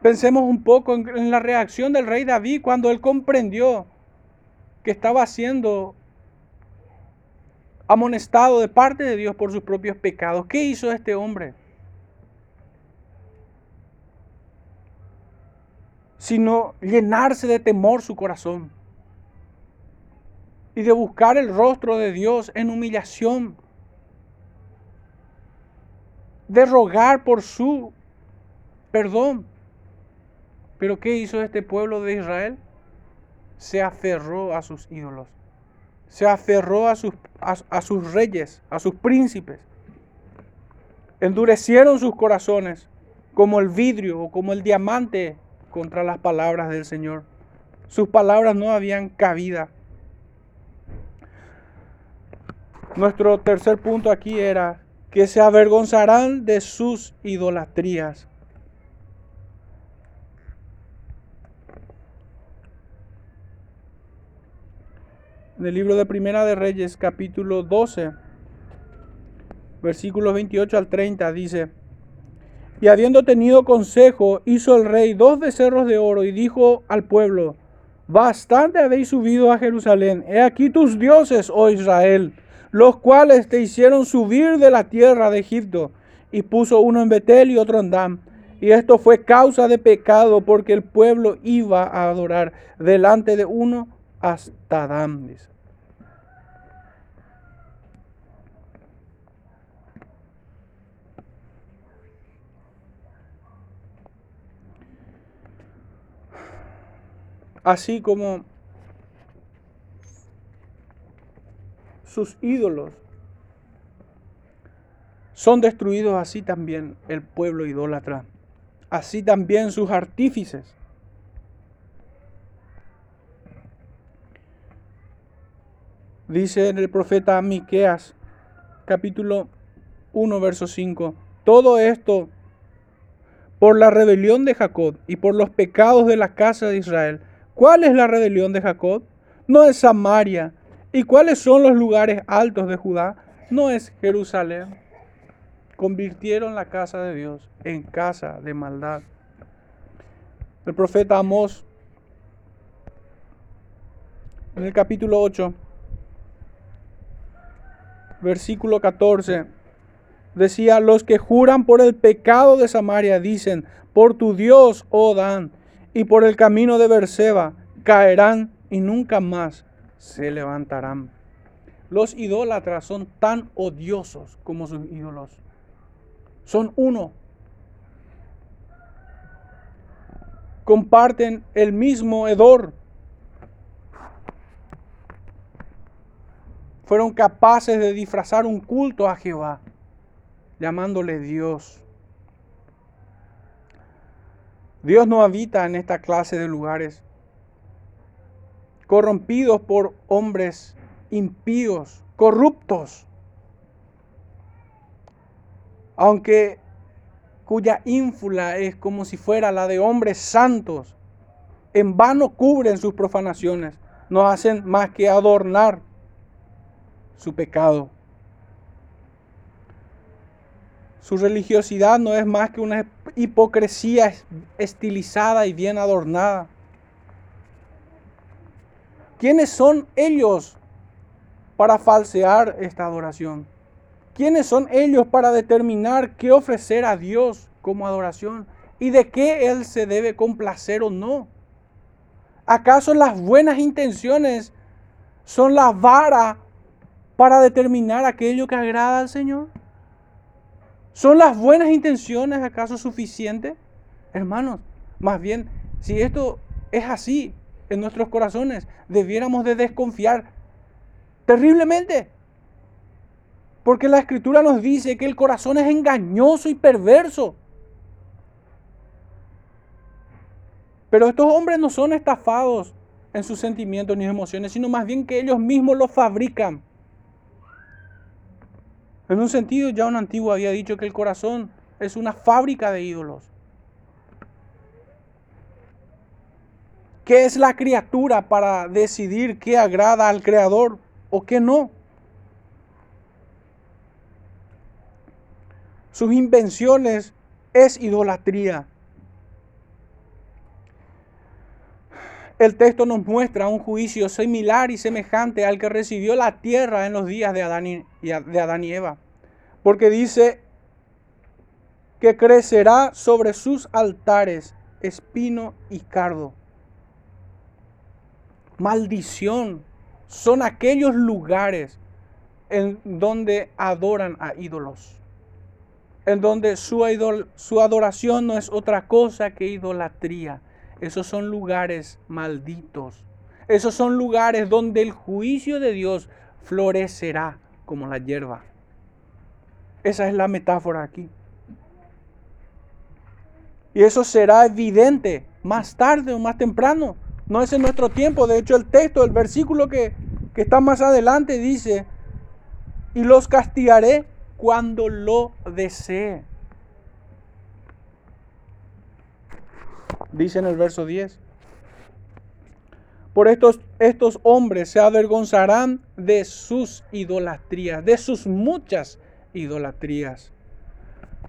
Pensemos un poco en, la reacción del rey David cuando él comprendió que estaba siendo amonestado de parte de Dios por sus propios pecados. ¿Qué hizo este hombre? Sino llenarse de temor su corazón y de buscar el rostro de Dios en humillación, de rogar por su perdón. Pero ¿qué hizo este pueblo de Israel? Se aferró a sus ídolos, se aferró a sus, a, sus reyes, a sus príncipes. Endurecieron sus corazones como el vidrio o como el diamante contra las palabras del Señor. Sus palabras no habían cabida. Nuestro tercer punto aquí era que se avergonzarán de sus idolatrías. En el libro de Primera de Reyes, capítulo 12, versículos 28 al 30, dice, y habiendo tenido consejo, hizo el rey dos becerros de oro y dijo al pueblo, bastante habéis subido a Jerusalén, he aquí tus dioses, oh Israel, los cuales te hicieron subir de la tierra de Egipto, y puso uno en Betel y otro en Dan. Y esto fue causa de pecado porque el pueblo iba a adorar delante de uno hasta Dan. así como sus ídolos son destruidos, así también el pueblo idólatra, así también sus artífices. Dice el profeta Miqueas, capítulo 1, verso 5, todo esto por la rebelión de Jacob y por los pecados de la casa de Israel ¿Cuál es la rebelión de Jacob? No es Samaria. ¿Y cuáles son los lugares altos de Judá? No es Jerusalén. Convirtieron la casa de Dios en casa de maldad. El profeta Amós, en el capítulo 8, versículo 14, decía, los que juran por el pecado de Samaria dicen, por tu Dios, oh Dan, y por el camino de Berseba caerán y nunca más se levantarán. Los idólatras son tan odiosos como sus ídolos. Son uno. Comparten el mismo hedor. Fueron capaces de disfrazar un culto a Jehová, llamándole Dios. Dios no habita en esta clase de lugares corrompidos por hombres impíos, corruptos, aunque cuya ínfula es como si fuera la de hombres santos, en vano cubren sus profanaciones, no hacen más que adornar su pecado. Su religiosidad no es más que una hipocresía estilizada y bien adornada. ¿Quiénes son ellos para falsear esta adoración? ¿Quiénes son ellos para determinar qué ofrecer a Dios como adoración y de qué Él se debe complacer o no? ¿Acaso las buenas intenciones son la vara para determinar aquello que agrada al Señor? ¿Son las buenas intenciones acaso suficientes? Hermanos, más bien, si esto es así en nuestros corazones, debiéramos de desconfiar terriblemente. Porque la escritura nos dice que el corazón es engañoso y perverso. Pero estos hombres no son estafados en sus sentimientos ni emociones, sino más bien que ellos mismos los fabrican. En un sentido, ya un antiguo había dicho que el corazón es una fábrica de ídolos. ¿Qué es la criatura para decidir qué agrada al Creador o qué no? Sus invenciones es idolatría. El texto nos muestra un juicio similar y semejante al que recibió la tierra en los días de Adán y, de Adán y Eva. Porque dice que crecerá sobre sus altares espino y cardo. Maldición son aquellos lugares en donde adoran a ídolos, en donde su, adoración no es otra cosa que idolatría. Esos son lugares malditos. Esos son lugares donde el juicio de Dios florecerá como la hierba. Esa es la metáfora aquí. Y eso será evidente más tarde o más temprano. No es en nuestro tiempo. De hecho, el texto, el versículo que, que está más adelante dice, y los castigaré cuando lo desee. Dice en el verso 10. Por estos, estos hombres se avergonzarán de sus idolatrías, de sus muchas idolatrías.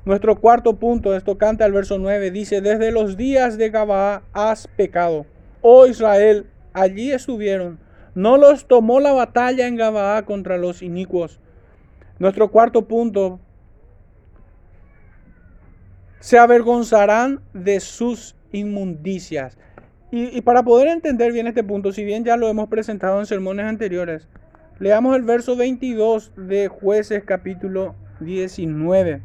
Nuestro cuarto punto, esto canta el verso 9, dice, desde los días de Gabaa has pecado. Oh Israel, allí estuvieron. No los tomó la batalla en Gabaa contra los inicuos. Nuestro cuarto punto, se avergonzarán de sus inmundicias. Y, y, para poder entender bien este punto, si bien ya lo hemos presentado en sermones anteriores, leamos el verso 22 de jueces capítulo 19.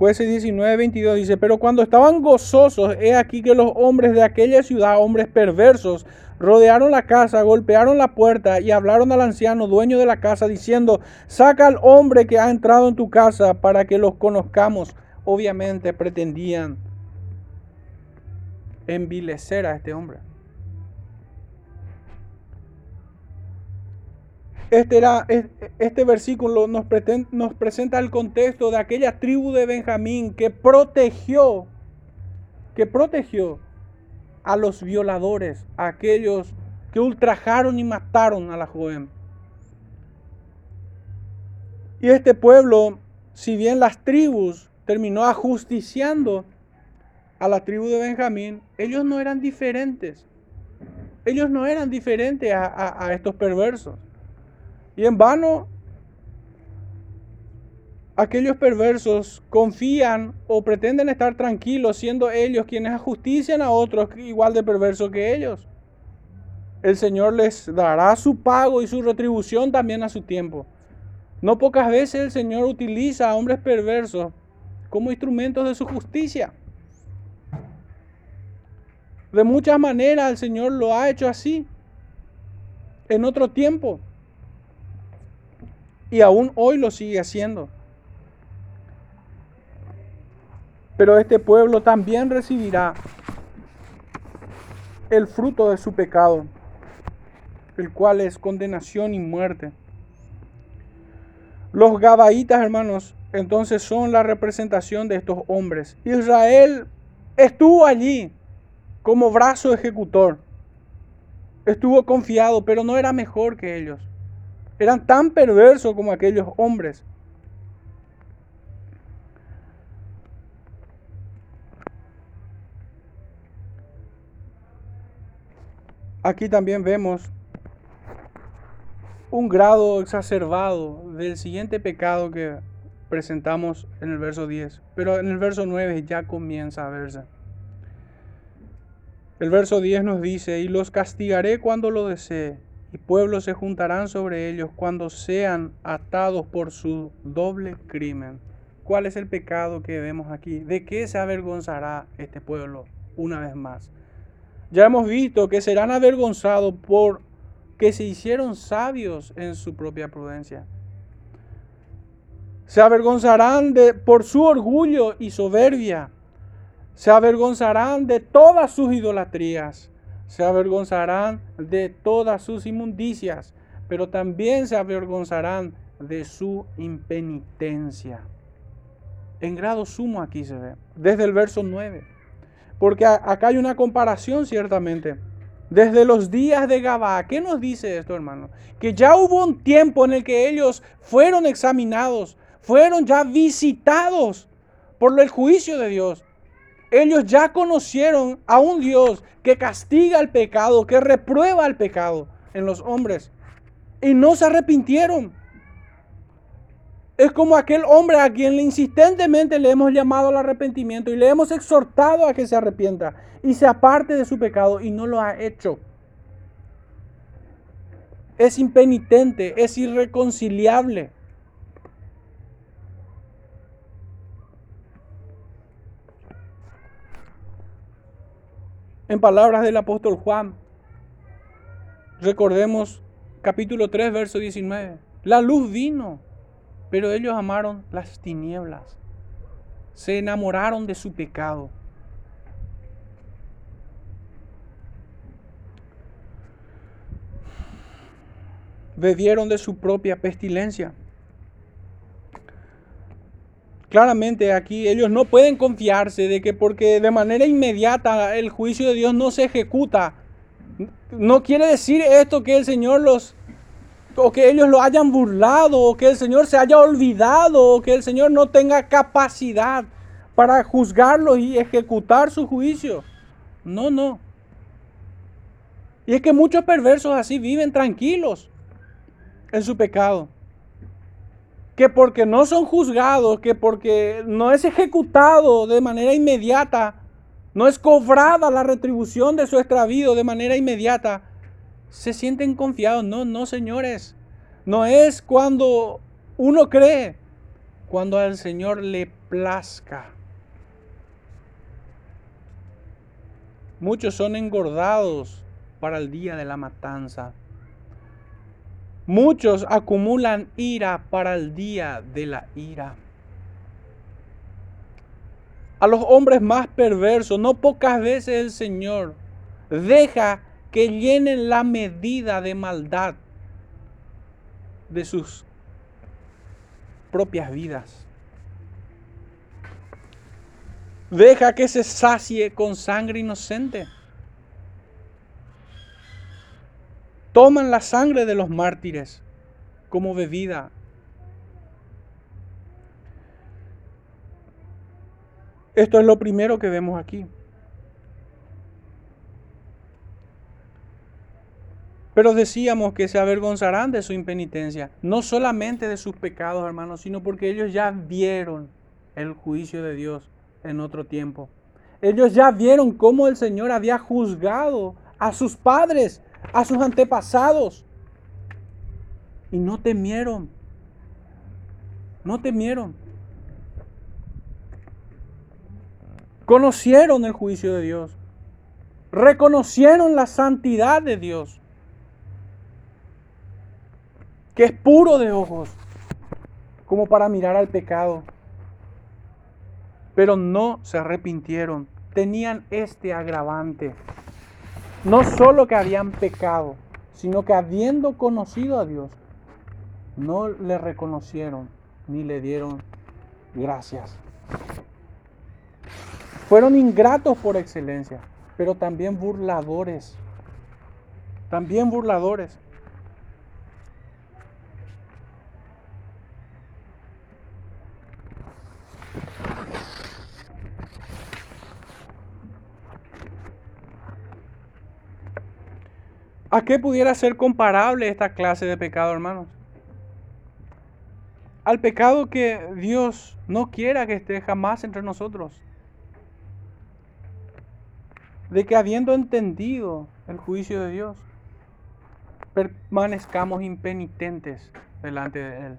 Jueces 19, 22 dice, pero cuando estaban gozosos, he aquí que los hombres de aquella ciudad, hombres perversos, rodearon la casa, golpearon la puerta y hablaron al anciano, dueño de la casa, diciendo, saca al hombre que ha entrado en tu casa para que los conozcamos. Obviamente pretendían envilecer a este hombre. Este, era, este versículo nos, nos presenta el contexto de aquella tribu de Benjamín que protegió, que protegió a los violadores, a aquellos que ultrajaron y mataron a la joven. Y este pueblo, si bien las tribus terminó ajusticiando a la tribu de Benjamín, ellos no eran diferentes. Ellos no eran diferentes a estos perversos. Y en vano aquellos perversos confían o pretenden estar tranquilos siendo ellos quienes ajustician a otros igual de perversos que ellos. El Señor les dará su pago y su retribución también a su tiempo. No pocas veces el Señor utiliza a hombres perversos como instrumentos de su justicia. De muchas maneras el Señor lo ha hecho así en otro tiempo. Y aún hoy lo sigue haciendo. Pero este pueblo también recibirá el fruto de su pecado, el cual es condenación y muerte. Los Gabaitas, hermanos, entonces son la representación de estos hombres. Israel estuvo allí como brazo ejecutor. Estuvo confiado, pero no era mejor que ellos eran tan perversos como aquellos hombres. Aquí también vemos un grado exacerbado del siguiente pecado que presentamos en el verso 10. Pero en el verso 9 ya comienza a verse. El verso 10 nos dice, y los castigaré cuando lo desee y pueblos se juntarán sobre ellos cuando sean atados por su doble crimen. ¿Cuál es el pecado que vemos aquí? ¿De qué se avergonzará este pueblo una vez más? Ya hemos visto que serán avergonzados por que se hicieron sabios en su propia prudencia. Se avergonzarán de, por su orgullo y soberbia. Se avergonzarán de todas sus idolatrías se avergonzarán de todas sus inmundicias, pero también se avergonzarán de su impenitencia. En grado sumo aquí se ve, desde el verso 9. Porque acá hay una comparación ciertamente. Desde los días de Gabá, ¿qué nos dice esto, hermano? Que ya hubo un tiempo en el que ellos fueron examinados, fueron ya visitados por el juicio de Dios. Ellos ya conocieron a un Dios que castiga el pecado, que reprueba el pecado en los hombres. Y no se arrepintieron. Es como aquel hombre a quien insistentemente le hemos llamado al arrepentimiento y le hemos exhortado a que se arrepienta y se aparte de su pecado y no lo ha hecho. Es impenitente, es irreconciliable. En palabras del apóstol Juan, recordemos capítulo 3, verso 19. La luz vino, pero ellos amaron las tinieblas. Se enamoraron de su pecado. Bebieron de su propia pestilencia. Claramente aquí ellos no pueden confiarse de que porque de manera inmediata el juicio de Dios no se ejecuta, no quiere decir esto que el Señor los o que ellos lo hayan burlado, o que el Señor se haya olvidado, o que el Señor no tenga capacidad para juzgarlos y ejecutar su juicio. No, no. Y es que muchos perversos así viven tranquilos en su pecado. Que porque no son juzgados, que porque no es ejecutado de manera inmediata, no es cobrada la retribución de su extravío de manera inmediata, se sienten confiados. No, no, señores. No es cuando uno cree, cuando al Señor le plazca. Muchos son engordados para el día de la matanza. Muchos acumulan ira para el día de la ira. A los hombres más perversos, no pocas veces el Señor deja que llenen la medida de maldad de sus propias vidas. Deja que se sacie con sangre inocente. Toman la sangre de los mártires como bebida. Esto es lo primero que vemos aquí. Pero decíamos que se avergonzarán de su impenitencia, no solamente de sus pecados, hermanos, sino porque ellos ya vieron el juicio de Dios en otro tiempo. Ellos ya vieron cómo el Señor había juzgado a sus padres, a sus antepasados. Y no temieron. No temieron. Conocieron el juicio de Dios. Reconocieron la santidad de Dios que es puro de ojos, como para mirar al pecado. Pero no se arrepintieron, tenían este agravante. No solo que habían pecado, sino que habiendo conocido a Dios, no le reconocieron ni le dieron gracias. Fueron ingratos por excelencia, pero también burladores. También burladores. ¿A qué pudiera ser comparable esta clase de pecado, hermanos? Al pecado que Dios no quiera que esté jamás entre nosotros. De que habiendo entendido el juicio de Dios, permanezcamos impenitentes delante de Él.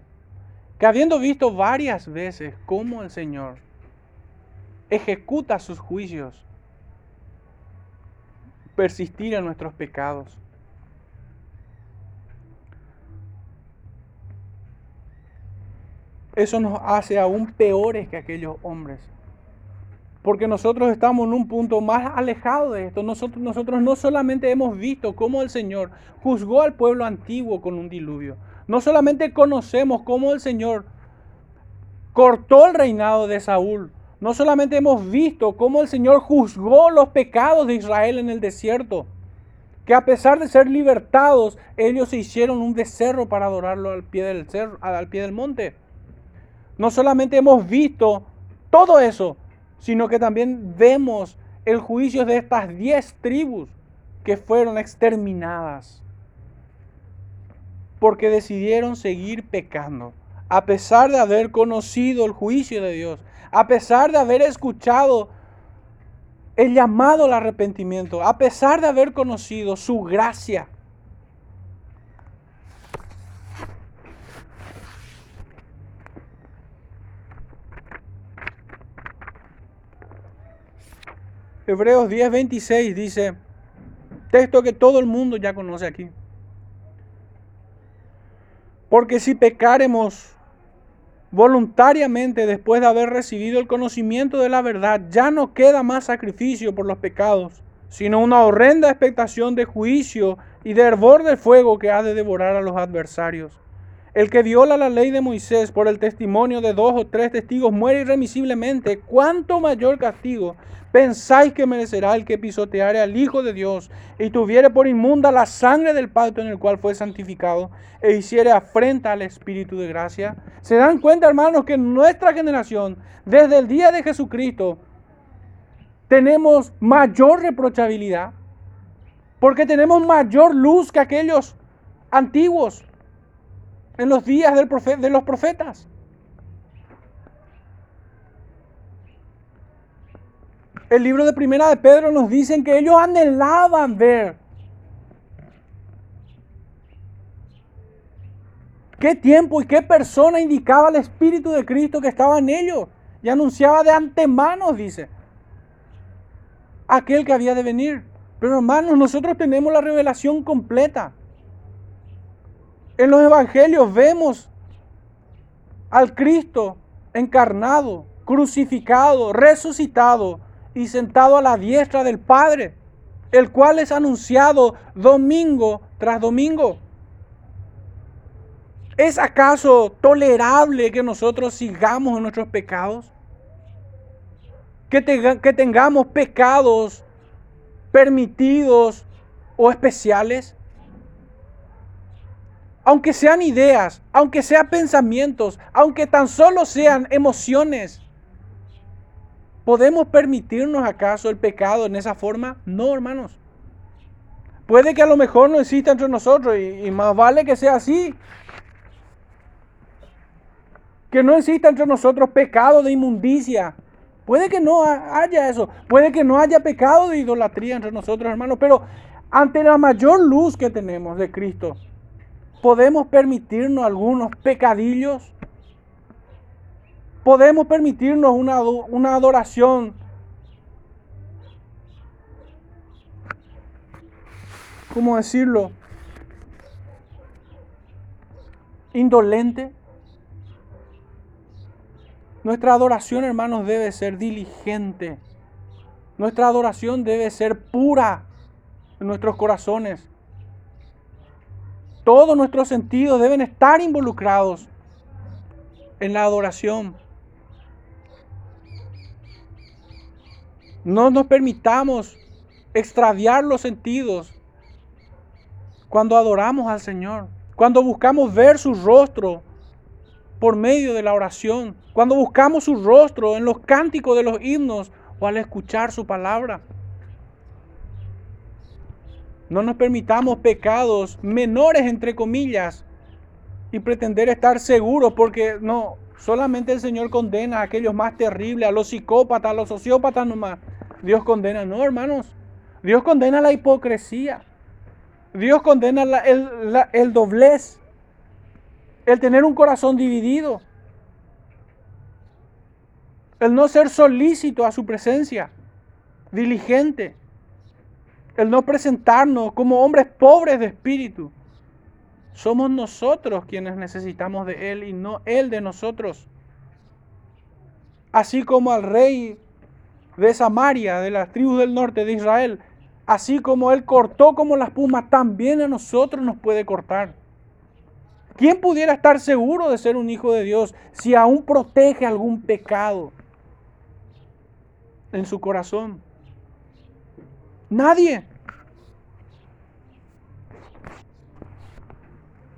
Que habiendo visto varias veces cómo el Señor ejecuta sus juicios, persistir en nuestros pecados eso nos hace aún peores que aquellos hombres. Porque nosotros estamos en un punto más alejado de esto. Nosotros, nosotros no solamente hemos visto cómo el Señor juzgó al pueblo antiguo con un diluvio. No solamente conocemos cómo el Señor cortó el reinado de Saúl. No solamente hemos visto cómo el Señor juzgó los pecados de Israel en el desierto. Que a pesar de ser libertados, ellos se hicieron un becerro para adorarlo al pie del, cerro, al pie del monte. No solamente hemos visto todo eso, sino que también vemos el juicio de estas diez tribus que fueron exterminadas porque decidieron seguir pecando a pesar de haber conocido el juicio de Dios, a pesar de haber escuchado el llamado al arrepentimiento, a pesar de haber conocido su gracia. Hebreos 10:26 dice, texto que todo el mundo ya conoce aquí. Porque si pecaremos voluntariamente después de haber recibido el conocimiento de la verdad, ya no queda más sacrificio por los pecados, sino una horrenda expectación de juicio y de hervor de fuego que ha de devorar a los adversarios. El que viola la ley de Moisés por el testimonio de dos o tres testigos muere irremisiblemente. ¿Cuánto mayor castigo pensáis que merecerá el que pisoteare al Hijo de Dios y tuviere por inmunda la sangre del pacto en el cual fue santificado e hiciere afrenta al Espíritu de gracia? ¿Se dan cuenta, hermanos, que en nuestra generación, desde el día de Jesucristo, tenemos mayor reprochabilidad? Porque tenemos mayor luz que aquellos antiguos en los días del de los profetas. El libro de Primera de Pedro nos dice que ellos anhelaban ver qué tiempo y qué persona indicaba el Espíritu de Cristo que estaba en ellos. Y anunciaba de antemano, dice, aquel que había de venir. Pero hermanos, nosotros tenemos la revelación completa. En los evangelios vemos al Cristo encarnado, crucificado, resucitado y sentado a la diestra del Padre, el cual es anunciado domingo tras domingo. ¿Es acaso tolerable que nosotros sigamos en nuestros pecados? Que, que tengamos pecados permitidos o especiales? Aunque sean ideas, aunque sean pensamientos, aunque tan solo sean emociones, ¿podemos permitirnos acaso el pecado en esa forma? No, hermanos. Puede que a lo mejor no exista entre nosotros y, más vale que sea así. Que no exista entre nosotros pecado de inmundicia. Puede que no haya eso. Puede que no haya pecado de idolatría entre nosotros, hermanos. Pero ante la mayor luz que tenemos de Cristo, podemos permitirnos algunos pecadillos. Podemos permitirnos una, una adoración ¿cómo decirlo? Indolente. Nuestra adoración, hermanos, debe ser diligente. Nuestra adoración debe ser pura en nuestros corazones. Todos nuestros sentidos deben estar involucrados en la adoración. No nos permitamos extraviar los sentidos cuando adoramos al Señor, cuando buscamos ver su rostro por medio de la oración, cuando buscamos su rostro en los cánticos de los himnos o al escuchar su palabra. No nos permitamos pecados menores, entre comillas, y pretender estar seguros, porque no, solamente el Señor condena a aquellos más terribles, a los psicópatas, a los sociópatas nomás. Dios condena, no, hermanos. Dios condena la hipocresía. Dios condena el, el doblez, el tener un corazón dividido, el no ser solícito a su presencia, diligente el no presentarnos como hombres pobres de espíritu. Somos nosotros quienes necesitamos de Él y no Él de nosotros. Así como al rey de Samaria, de las tribus del norte de Israel, así como Él cortó como la espuma, también a nosotros nos puede cortar. ¿Quién pudiera estar seguro de ser un hijo de Dios si aún protege algún pecado en su corazón? Nadie.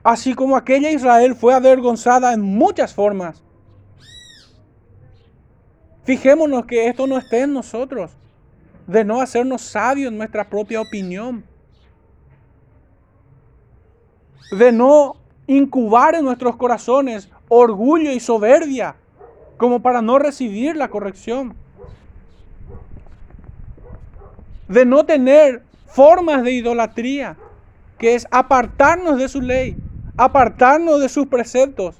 Así como aquella Israel fue avergonzada en muchas formas. Fijémonos que esto no esté en nosotros, de no hacernos sabios en nuestra propia opinión, de no incubar en nuestros corazones orgullo y soberbia como para no recibir la corrección. De no tener formas de idolatría, que es apartarnos de su ley, apartarnos de sus preceptos.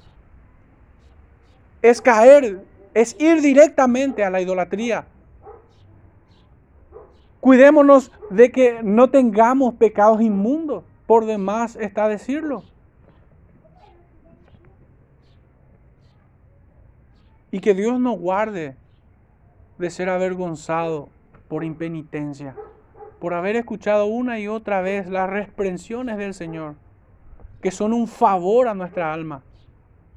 Es caer, es ir directamente a la idolatría. Cuidémonos de que no tengamos pecados inmundos, por demás está decirlo. Y que Dios nos guarde de ser avergonzado por impenitencia, por haber escuchado una y otra vez las reprensiones del Señor, que son un favor a nuestra alma,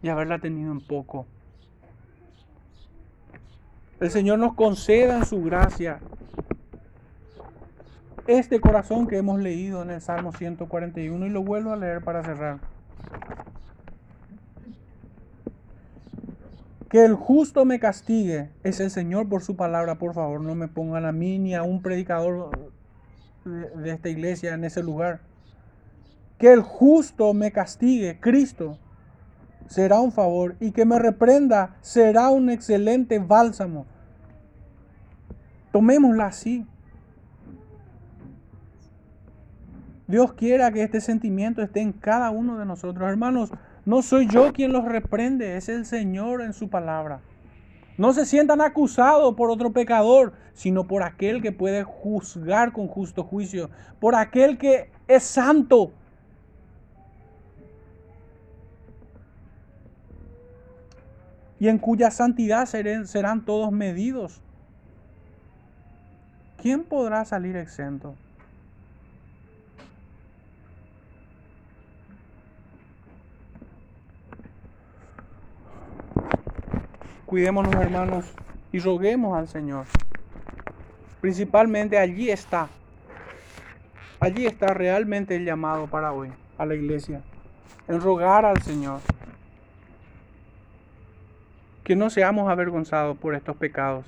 y haberla tenido en poco. El Señor nos conceda en su gracia este corazón que hemos leído en el Salmo 141 y lo vuelvo a leer para cerrar. Que el justo me castigue es el Señor por su palabra, por favor, no me pongan a mí ni a un predicador de, esta iglesia en ese lugar. Que el justo me castigue, Cristo, será un favor y que me reprenda será un excelente bálsamo. Tomémosla así. Dios quiera que este sentimiento esté en cada uno de nosotros. Hermanos, no soy yo quien los reprende, es el Señor en su palabra. No se sientan acusados por otro pecador, sino por aquel que puede juzgar con justo juicio, por aquel que es santo. Y en cuya santidad serán todos medidos. ¿Quién podrá salir exento? Cuidémonos hermanos y roguemos al Señor. Principalmente allí está. Allí está realmente el llamado para hoy a la iglesia. En rogar al Señor. Que no seamos avergonzados por estos pecados.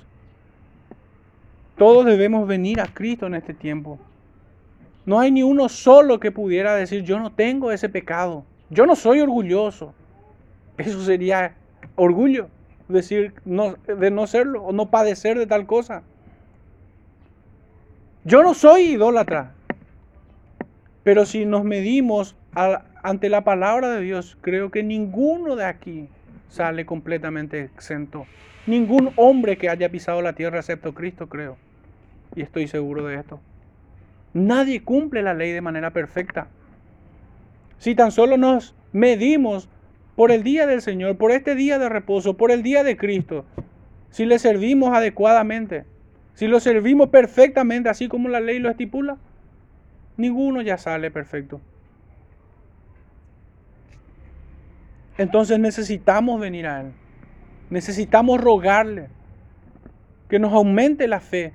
Todos debemos venir a Cristo en este tiempo. No hay ni uno solo que pudiera decir, yo no tengo ese pecado. Yo no soy orgulloso. Eso sería orgullo decir de no serlo o no padecer de tal cosa. Yo no soy idólatra, pero si nos medimos ante la palabra de Dios, creo que ninguno de aquí sale completamente exento. Ningún hombre que haya pisado la tierra excepto Cristo, creo. Y estoy seguro de esto. Nadie cumple la ley de manera perfecta. Si tan solo nos medimos por el día del Señor, por este día de reposo, por el día de Cristo, si le servimos adecuadamente, si lo servimos perfectamente, así como la ley lo estipula, ninguno ya sale perfecto. Entonces necesitamos venir a Él. Necesitamos rogarle que nos aumente la fe,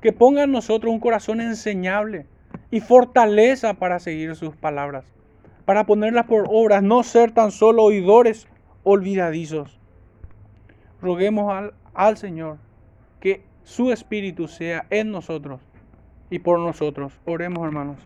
que ponga en nosotros un corazón enseñable y fortaleza para seguir sus palabras para ponerlas por obras, no ser tan solo oidores olvidadizos. Roguemos al, al Señor que su Espíritu sea en nosotros y por nosotros. Oremos hermanos.